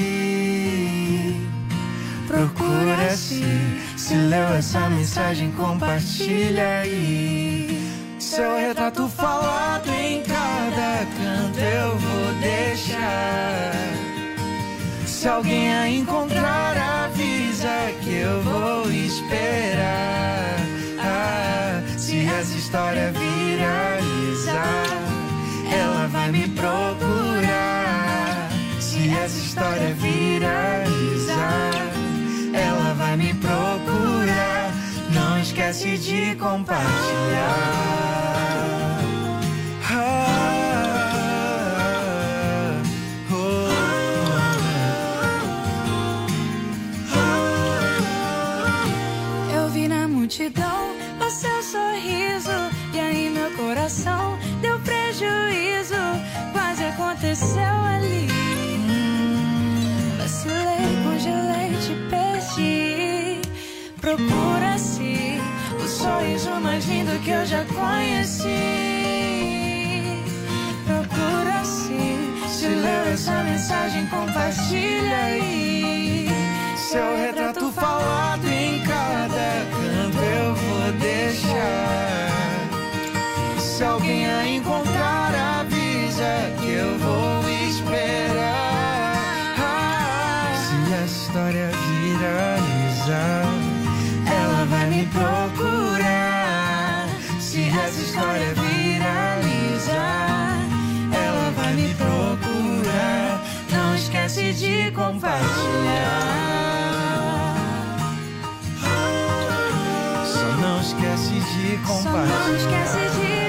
Procura-se Se leu essa mensagem, compartilha aí. Seu retrato falado em cada canto eu vou deixar. Se alguém a encontrar, avisa que eu vou esperar. Ah, se essa história viralizar, ela vai me procurar. Se essa história viralizar, ela vai me procurar. Não esquece de compartilhar. Situação deu prejuízo, quase aconteceu ali. Vacilei, congelei, te perdi. Procura-se o sorriso mais lindo que eu já conheci. Procura-se, se leu essa mensagem, compartilha aí. Seu retrato falado de compartilhar. Só não esquece de Só não esquece de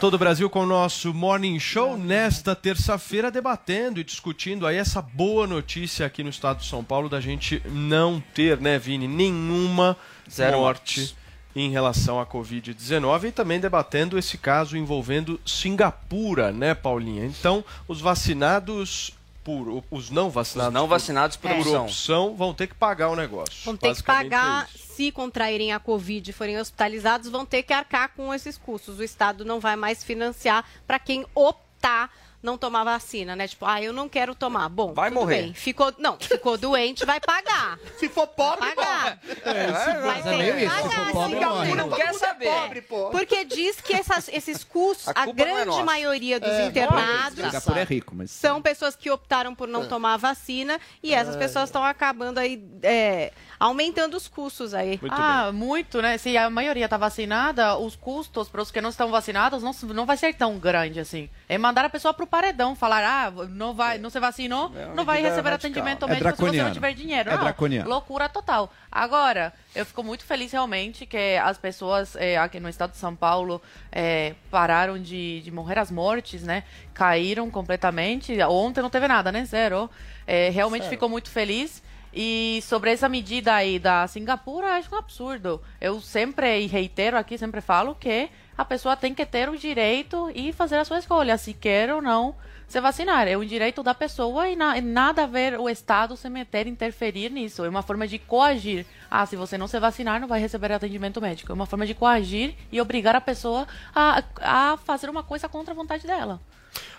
Todo o Brasil com o nosso Morning Show nesta terça-feira debatendo e discutindo aí essa boa notícia aqui no estado de São Paulo da gente não ter, né, Vini, nenhuma Zero morte mortes. em relação à Covid-19 e também debatendo esse caso envolvendo Singapura, né, Paulinha? Então, os vacinados por os não vacinados, Os não vacinados por opção. opção vão ter que pagar o negócio. Vão ter que é pagar. Se contraírem a Covid e forem hospitalizados, vão ter que arcar com esses custos. O Estado não vai mais financiar para quem optar não tomar vacina, né? Tipo, ah, eu não quero tomar. Bom, Vai tudo morrer. bem. Ficou, não, ficou doente, vai pagar. Se for pobre, vai pagar. É, vai é ter que se for pobre, morre. não quer saber. Pobre, pô. Porque diz que essas- esses custos, A a, é grande maioria dos É, internados é rico, mas. são pessoas que optaram por É. não tomar a vacina e essas pessoas estão acabando aí é, aumentando os custos aí. ah, muito, né? Se a maioria tá vacinada, os custos para os que não estão vacinados não, não vai ser tão grande assim. É mandar a pessoa pro paredão, falar, ah, não vai, não se vacinou, É não vai medida receber radical. atendimento É médico se você não tiver dinheiro. É não, draconiano. loucura total. Agora, eu fico muito feliz realmente que as pessoas é, aqui no estado de São Paulo é, pararam de, de morrer as mortes, né? Caíram completamente. Ontem não teve nada, né? Zero. É, realmente ficou muito feliz. E sobre essa medida aí da Singapura, acho um absurdo. Eu sempre, e reitero aqui, sempre falo que a pessoa tem que ter o direito e fazer a sua escolha, se quer ou não se vacinar. É um direito da pessoa e, na- e nada a ver o Estado se meter, interferir nisso. É uma forma de coagir. Ah, se você não se vacinar, não vai receber atendimento médico. É uma forma de coagir e obrigar a pessoa a, a fazer uma coisa contra a vontade dela.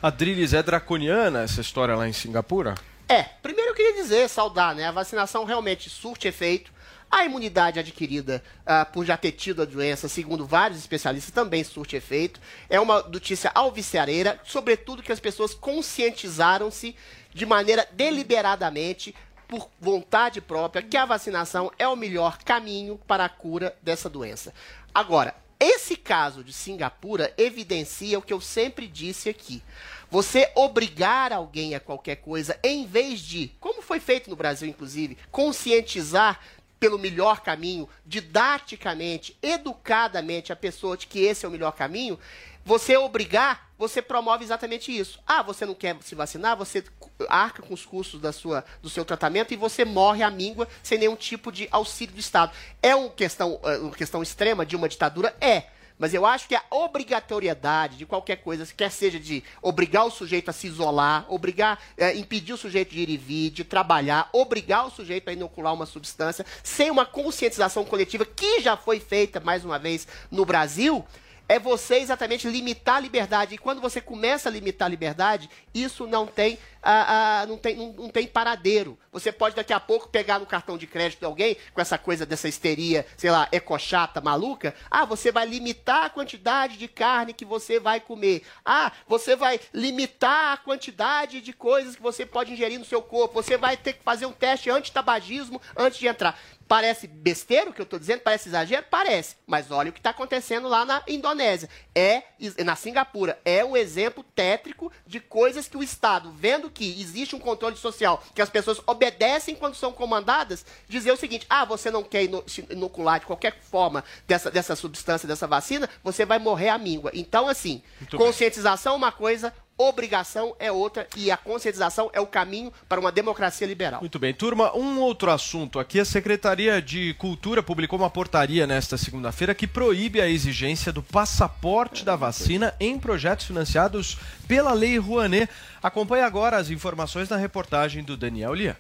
A Drilis é draconiana essa história lá em Singapura? É, primeiro eu queria dizer, saudar, né? A vacinação realmente surte efeito. A imunidade adquirida ah, por já ter tido a doença, segundo vários especialistas, também surte efeito. É uma notícia alviciareira, sobretudo que as pessoas conscientizaram-se de maneira deliberadamente, por vontade própria, que a vacinação é o melhor caminho para a cura dessa doença. Agora, esse caso de Singapura evidencia o que eu sempre disse aqui. Você obrigar alguém a qualquer coisa, em vez de, como foi feito no Brasil, inclusive, conscientizar pelo melhor caminho, didaticamente, educadamente a pessoa de que esse é o melhor caminho, você obrigar, você promove exatamente isso. Ah, você não quer se vacinar, você arca com os custos da sua, do seu tratamento e você morre à míngua sem nenhum tipo de auxílio do Estado. É uma questão, eh, uma questão extrema de uma ditadura? É. Mas eu acho que a obrigatoriedade de qualquer coisa, quer seja de obrigar o sujeito a se isolar, obrigar, eh, impedir o sujeito de ir e vir, de trabalhar, obrigar o sujeito a inocular uma substância, sem uma conscientização coletiva que já foi feita, mais uma vez, no Brasil, é você exatamente limitar a liberdade. E quando você começa a limitar a liberdade, isso não tem, ah, ah, não tem, não, não tem paradeiro. Você pode daqui a pouco pegar no cartão de crédito de alguém, com essa coisa dessa histeria, sei lá, ecochata, maluca. Ah, você vai limitar a quantidade de carne que você vai comer. Ah, você vai limitar a quantidade de coisas que você pode ingerir no seu corpo. Você vai ter que fazer um teste anti-tabagismo antes de entrar. Parece besteira o que eu estou dizendo? Parece exagero? Parece. Mas olha o que está acontecendo lá na Indonésia. É, na Singapura. É um exemplo tétrico de coisas que o Estado, vendo que existe um controle social, que as pessoas obedecem quando são comandadas, dizer o seguinte: ah, você não quer inocular de qualquer forma dessa, dessa substância, dessa vacina, você vai morrer à míngua. Então, assim, Muito bem. conscientização é uma coisa, obrigação é outra e a conscientização é o caminho para uma democracia liberal. Muito bem, turma, um outro assunto aqui. A Secretaria de Cultura publicou uma portaria nesta segunda-feira que proíbe a exigência do passaporte da vacina em projetos financiados pela Lei Rouanet. Acompanhe agora as informações na reportagem do Daniel Lian.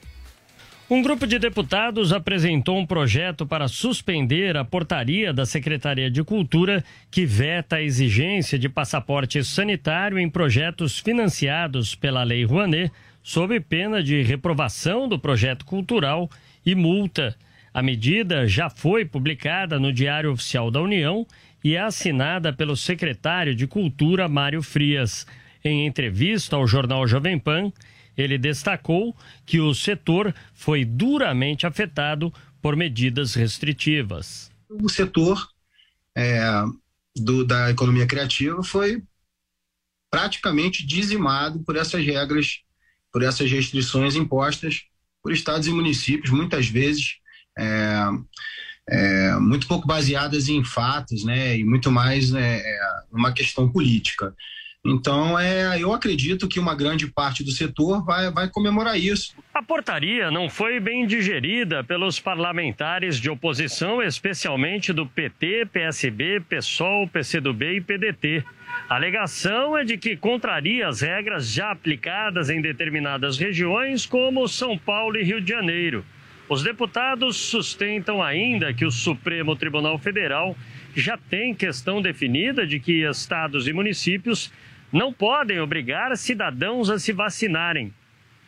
Um grupo de deputados apresentou um projeto para suspender a portaria da Secretaria de Cultura que veta a exigência de passaporte sanitário em projetos financiados pela Lei Rouanet, sob pena de reprovação do projeto cultural e multa. A medida já foi publicada no Diário Oficial da União e é assinada pelo secretário de Cultura, Mário Frias. Em entrevista ao jornal Jovem Pan, ele destacou que o setor foi duramente afetado por medidas restritivas. o setor é, do- da economia criativa foi praticamente dizimado por essas regras, por essas restrições impostas por estados e municípios, muitas vezes é, é, muito pouco baseadas em fatos, né, e muito mais é, é, uma questão política. Então, é, eu acredito que uma grande parte do setor vai, vai comemorar isso. A portaria não foi bem digerida pelos parlamentares de oposição, especialmente do PT, PSB, PSOL, PCdoB e PDT. A alegação é de que contraria as regras já aplicadas em determinadas regiões, como São Paulo e Rio de Janeiro. Os deputados sustentam ainda que o Supremo Tribunal Federal já tem questão definida de que estados e municípios não podem obrigar cidadãos a se vacinarem.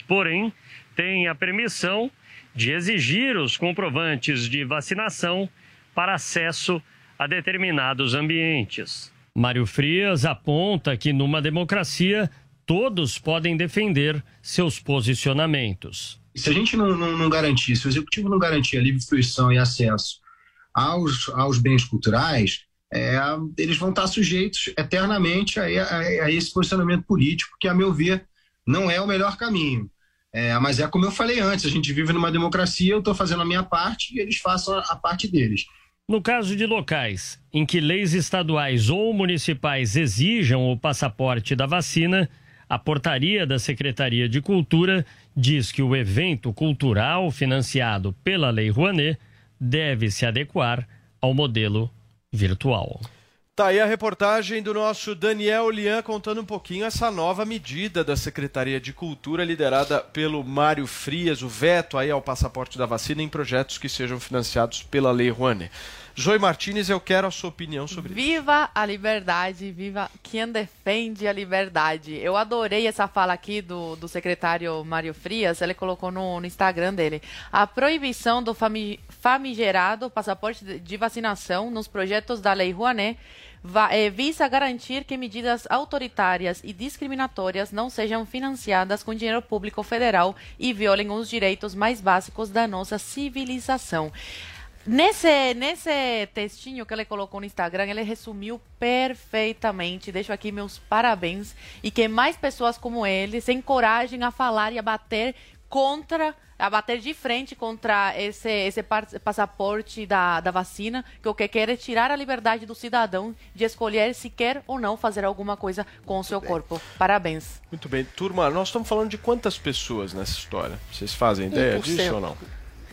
Porém, tem a permissão de exigir os comprovantes de vacinação para acesso a determinados ambientes. Mário Frias aponta que numa democracia todos podem defender seus posicionamentos. Se a gente não, não, não garantir, se o executivo não garantir a livre fruição e acesso aos, aos bens culturais, é, eles vão estar sujeitos eternamente a, a- a esse posicionamento político, que, a meu ver, não é o melhor caminho. É, mas é como eu falei antes, a gente vive numa democracia, eu estou fazendo a minha parte e eles façam a, a parte deles. No caso de locais em que leis estaduais ou municipais exijam o passaporte da vacina, a portaria da Secretaria de Cultura diz que o evento cultural financiado pela Lei Rouanet deve se adequar ao modelo virtual. Tá aí a reportagem do nosso Daniel Lian contando um pouquinho essa nova medida da Secretaria de Cultura liderada pelo Mário Frias, o veto aí ao passaporte da vacina em projetos que sejam financiados pela Lei Rouanet. Joy Martinez, eu quero a sua opinião sobre isso. Viva a liberdade, viva quem defende a liberdade. Eu adorei essa fala aqui do, do secretário Mário Frias, ele colocou no, no Instagram dele. A proibição do fami- famigerado passaporte de- vacinação nos projetos da Lei Rouanet eh, visa garantir que medidas autoritárias e discriminatórias não sejam financiadas com dinheiro público federal e violem os direitos mais básicos da nossa civilização. Nesse, nesse textinho que ele colocou no Instagram, ele resumiu perfeitamente. Deixo aqui meus parabéns e que mais pessoas como ele se encorajem a falar e a bater contra, a bater de frente contra esse, esse passaporte da, da vacina, que o que quer é tirar a liberdade do cidadão de escolher se quer ou não fazer alguma coisa com o seu corpo. Parabéns. Muito bem, turma, nós estamos falando de quantas pessoas nessa história? Vocês fazem ideia 1%. disso ou não?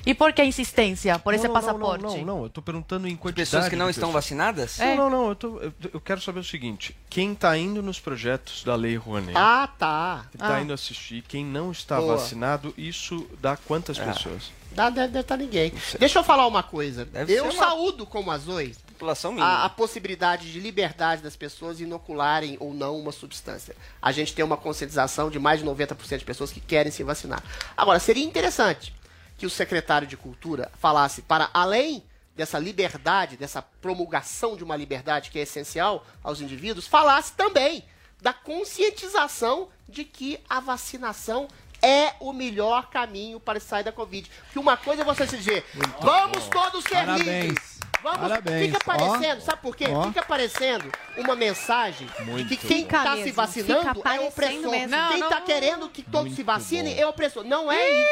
E por que a insistência por esse Não, não, passaporte? Não, não, não, eu tô perguntando em quantidade. pessoas que não estão vacinadas? Não, É. não, não, eu, tô- eu- eu quero saber o seguinte: quem tá indo nos projetos da Lei Rouanet? Ah, tá. Quem tá Ah. indo assistir, quem não está Boa. vacinado, isso dá quantas Ah. pessoas? Dá, deve, estar ninguém. Deixa eu falar uma coisa. Deve eu uma- saúdo como a Zoe População mínima. a, a possibilidade de liberdade das pessoas inocularem ou não uma substância. A gente tem uma conscientização de mais de 90% de pessoas que querem se vacinar. Agora, seria interessante que o secretário de Cultura falasse para além dessa liberdade, dessa promulgação de uma liberdade que é essencial aos indivíduos, falasse também da conscientização de que a vacinação é o melhor caminho para sair da Covid. Porque uma coisa é você se dizer, vamos todos ser Parabéns. livres. Vamos, Parabéns. fica parecendo, Ó. sabe por quê? Ó. Fica parecendo uma mensagem Muito de que quem está se vacinando é opressor. mesmo. Não, quem não. está querendo que todos se Muito vacinem bom. é opressor. Não é isso.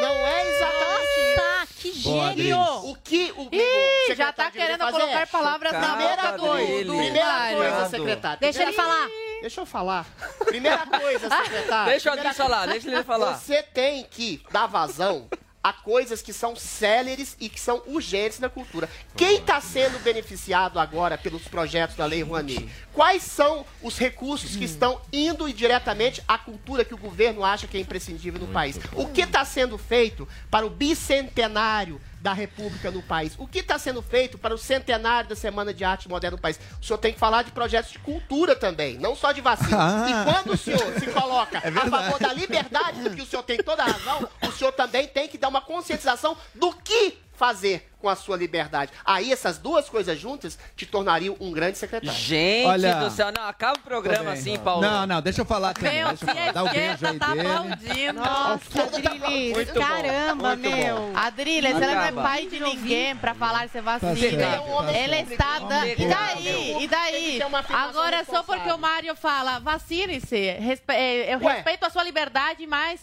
Não é exatamente isso. Nossa, que gênio! O que o, o Ih, já tá deveria querendo fazer colocar é, palavras na Chocado boca do, Primeira coisa, secretário. Deixa ele primeira- falar. Deixa eu falar. Primeira coisa, secretário. Deixa primeira Adriles falar, coisa. deixa ele falar. Você tem que dar vazão a coisas que são céleres e que são urgentes na cultura. Quem está sendo beneficiado agora pelos projetos da Lei Rouanet? Quais são os recursos que estão indo diretamente à cultura que o governo acha que é imprescindível no país? O que está sendo feito para o bicentenário da República no país? O que está sendo feito para o centenário da Semana de Arte Moderna no país? O senhor tem que falar de projetos de cultura também, não só de vacina. Ah. E quando o senhor se coloca É a favor da liberdade, do que o senhor tem toda a razão, o senhor também tem que dar uma conscientização do que fazer com a sua liberdade. Aí essas duas coisas juntas te tornariam um grande secretário. Gente Olha- do céu, não, acaba o programa assim, Paulo. Não, não, deixa eu falar também. Meu, Deixa eu falar. Dá o a beijo aí tá dele. aplaudindo. Nossa, Adriles, Muito bom, caramba, muito meu. bom. Adriles, ela não é pai de ninguém pra falar se vacina. certo, tá ela certo. está dando. E daí? E daí? Agora, só porque o Mário fala, vacine-se. Respe- eh, Eu Ué. respeito a sua liberdade, mas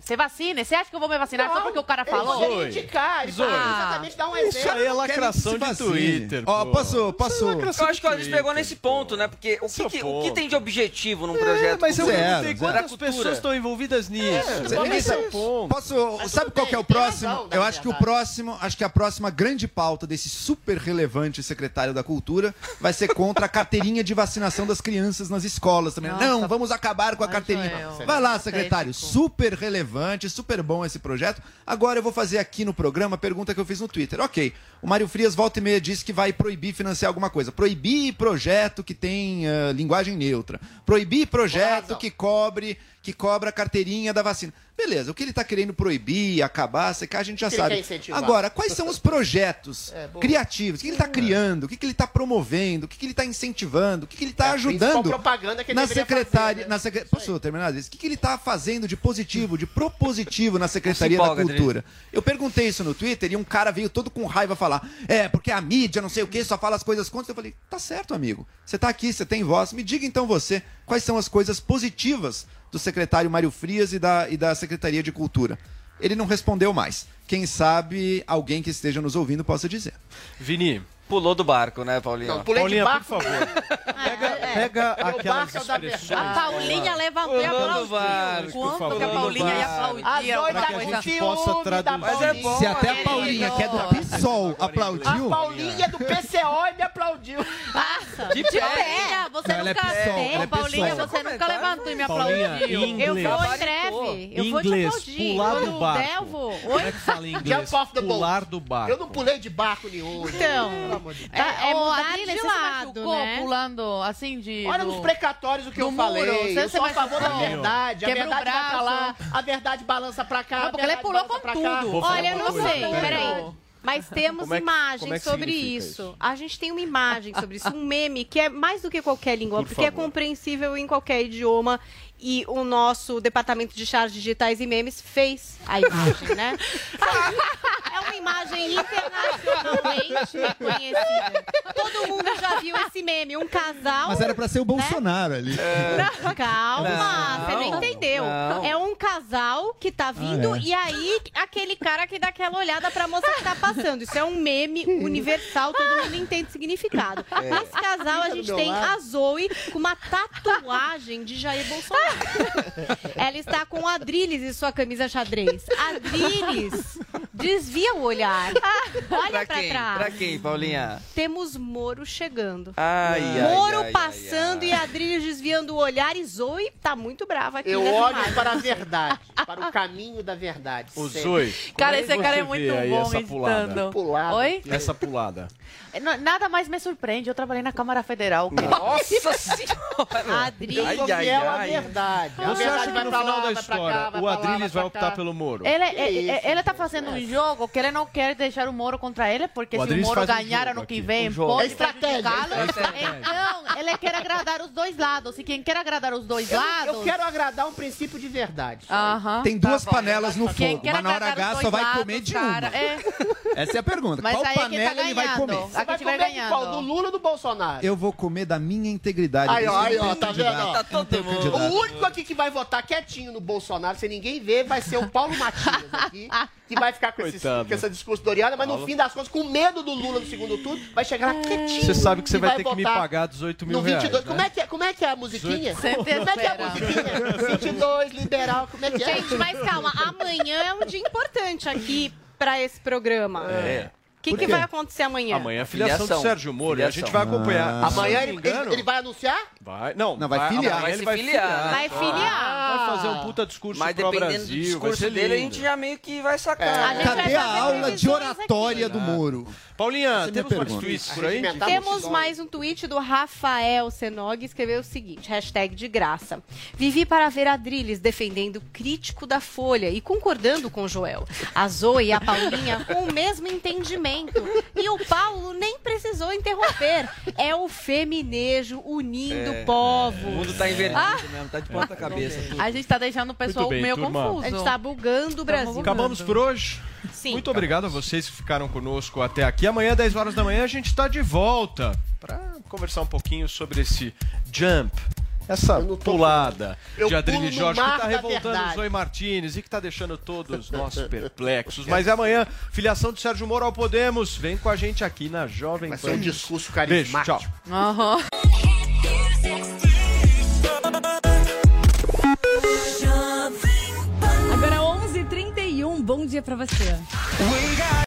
você vacine. Você acha que eu vou me vacinar só Não, porque o cara ele falou? Zoe. indicar, ele poderia exatamente dar um Isso exemplo. aí é lacração de. Twitter. Ó, posso. Isso é Eu acho que o Adriles Twitter, pegou nesse ponto, né? Porque o que, que- o que tem de objetivo num projeto? É, mas eu perguntei zero. quantas pessoas estão envolvidas nisso. Zero. Esse é o ponto. Posso, Mas sabe qual que é o próximo? razão, na Eu acho que o próximo, acho que a próxima grande pauta desse super relevante secretário da Cultura vai ser contra a carteirinha de vacinação das crianças nas escolas também. Nossa. Não, vamos acabar com a carteirinha. Joel. Vai lá, secretário, super relevante, super bom esse projeto. Agora eu vou fazer aqui no programa a pergunta que eu fiz no Twitter. OK. O Mário Frias volta e meia disse que vai proibir financiar alguma coisa. Proibir projeto que tem ah, linguagem neutra. Proibir projeto que cobre que cobra a carteirinha da vacina. Beleza, o que ele está querendo proibir, acabar, secar, a gente já O que ele sabe. Agora, quais são os projetos É, criativos? O que ele está criando? O que, ele está promovendo? O que, ele está incentivando? O que, ele está É ajudando propaganda que ele na secretaria? fazer, né? na secre... Posso terminar isso? O que, ele está fazendo de positivo, de propositivo na Secretaria empolga, da Cultura? Eu perguntei isso no Twitter e um cara veio todo com raiva falar: é, porque a mídia, não sei o que, só fala as coisas contra. Eu falei: tá certo, amigo. Você está aqui, você tem voz. Me diga então você quais são as coisas positivas do secretário Mário Frias e da, e da Secretaria de Cultura. Ele não respondeu mais. Quem sabe alguém que esteja nos ouvindo possa dizer. Vini, Pulou do barco, né, Paulinho? Não, pulei Paulinha, de por barco. favor. Pega, pega aquelas barco da expressões. A Paulinha levantou e barco, aplaudiu. Quanto por que a. Paulinha ia As aplaudir? oito Pra que a noite, gente possa traduzir. Mas é bom, Se até a. Paulinha, que é do PSOL, aplaudiu. A Paulinha do PCO me aplaudiu. De pé. Você Não, ela é nunca tem, ela é Paulinha. Você nunca levantou e me Paulinha, aplaudiu. Eu vou em breve. Eu vou te Inglês, aplaudir. pular do barco. Como é que fala em inglês? Pular do barco. Eu não pulei de barco nenhum. Então, Pelo amor de Deus. é, é Ô, mudar de você lado, machucou né? pulando assim de. Olha do- nos precatórios o que eu falei. muro, você eu sou a favor da verdade. A Quebra verdade vai pra lá, a verdade balança pra cá. Não, a porque ele pulou com tudo. Olha, eu não sei, peraí. peraí. Mas temos é que- imagens é sobre isso. isso? A gente tem uma imagem sobre isso, um meme que é mais do que qualquer língua, Por porque é favor. compreensível em qualquer idioma. E o nosso departamento de charges digitais e memes fez a imagem, né? É uma imagem internacionalmente reconhecida. Todo mundo já viu esse meme. Um casal. Mas era pra ser o Bolsonaro ali. Não, calma, Não, você não entendeu. não. É um casal que tá vindo Ah, é. e aí aquele cara que dá aquela olhada pra moça que tá passando. Isso é um meme universal, todo mundo entende o significado. Nesse casal a gente tem lado. a Zoe com uma tatuagem de Jair Bolsonaro. Ela está com Adriles em sua camisa xadrez. Adriles, desvia o olhar. Olha Pra pra quem? trás. Pra quem, Paulinha? Temos Moro chegando. Ai, ai, Moro ai, passando ai, e Adriles desviando o olhar e Zoe tá muito brava aqui Eu nessa olho imagem. para a verdade, para o caminho da verdade. Sempre. Zoe, Cara, é esse cara é muito bom essa pulada? Pulada. Oi? Essa pulada. N- Nada mais me surpreende. Eu trabalhei na Câmara Federal. Nossa senhora! Adriles, Ai, ai, é a ai. verdade. A Você verdade acha que vai no final da história o Adriles vai optar pelo Moro? Ele, isso, ele tá fazendo um jogo que ele não quer deixar o Moro contra ele, porque O se o Moro um ganhar jogo ano que vem, Um pode É estratégia, prejudicá-lo. é. Então, ele quer agradar os dois lados. E quem quer agradar os dois Eu, lados... eu quero agradar um princípio de verdade. Aham. Aham, Tem tá duas bom. panelas no Quem fogo, quer mas na hora agradar H os só vai lados, comer de cara. uma. É. Essa é a pergunta. Mas Qual aí é quem panela tá ele vai comer? A Você quem vai comer ganhando. qual? Do Lula ou do Bolsonaro? Eu vou comer da minha integridade. Aí, ó, aí, ó, tá vendo? Tá todo mundo. O único aqui que vai votar quietinho no Bolsonaro, sem ninguém ver, vai ser o Paulo Matias aqui, que vai ficar com esse, Coitado. com esse discurso Doriana, mas no fim das contas, com medo do Lula no segundo turno, vai chegar lá quietinho. Você sabe que você e vai ter que me pagar 18 mil no 22. reais, né? Como, é que é, como é que é a musiquinha? 18. Como é que é a musiquinha? 22, liberal, como é que é? Gente, mas calma, amanhã é um dia importante aqui pra esse programa. É. O que, que vai acontecer amanhã? Amanhã é a filiação, Filiação. do Sérgio Moro. e A gente vai Filiação. acompanhar. Ah. Amanhã ele, engano, ele- ele vai anunciar? Vai, não, Não, vai filiar. amanhã Vai ele vai filiar. filiar. Vai filiar. Vai fazer um puta discurso Mas pro dependendo Brasil. do vai discurso ser dele, a gente já meio que vai sacar. A gente vai Cadê a aula de oratória do Moro? Paulinha, Essa é temos mais tweets por aí? Temos mais um tweet do Rafael Senog, escreveu o seguinte, hashtag de graça. Vivi para ver Adriles defendendo o crítico da Folha e concordando com Joel. A Zoe e a Paulinha com o mesmo entendimento. E o Paulo nem precisou interromper. É o feminejo unindo É. povos. O mundo tá invertido Ah. mesmo, tá de ponta cabeça. A gente tá deixando o pessoal bem, meio turma. confuso. A gente tá bugando o Brasil. Acabamos por hoje. Sim. Muito obrigado a vocês que ficaram conosco até aqui. Amanhã, 10 horas da manhã, a gente está de volta para conversar um pouquinho sobre esse jump. Essa pulada de Adriane Jorge que tá da revoltando o Zoe Martinez e que tá deixando todos nós perplexos. Mas é amanhã, filiação do Sérgio Moro ao Podemos. Vem com a gente aqui na Jovem Vai Pan. ser um discurso Beijo, carismático. tchau. Aham. Agora 11h31, bom dia pra você.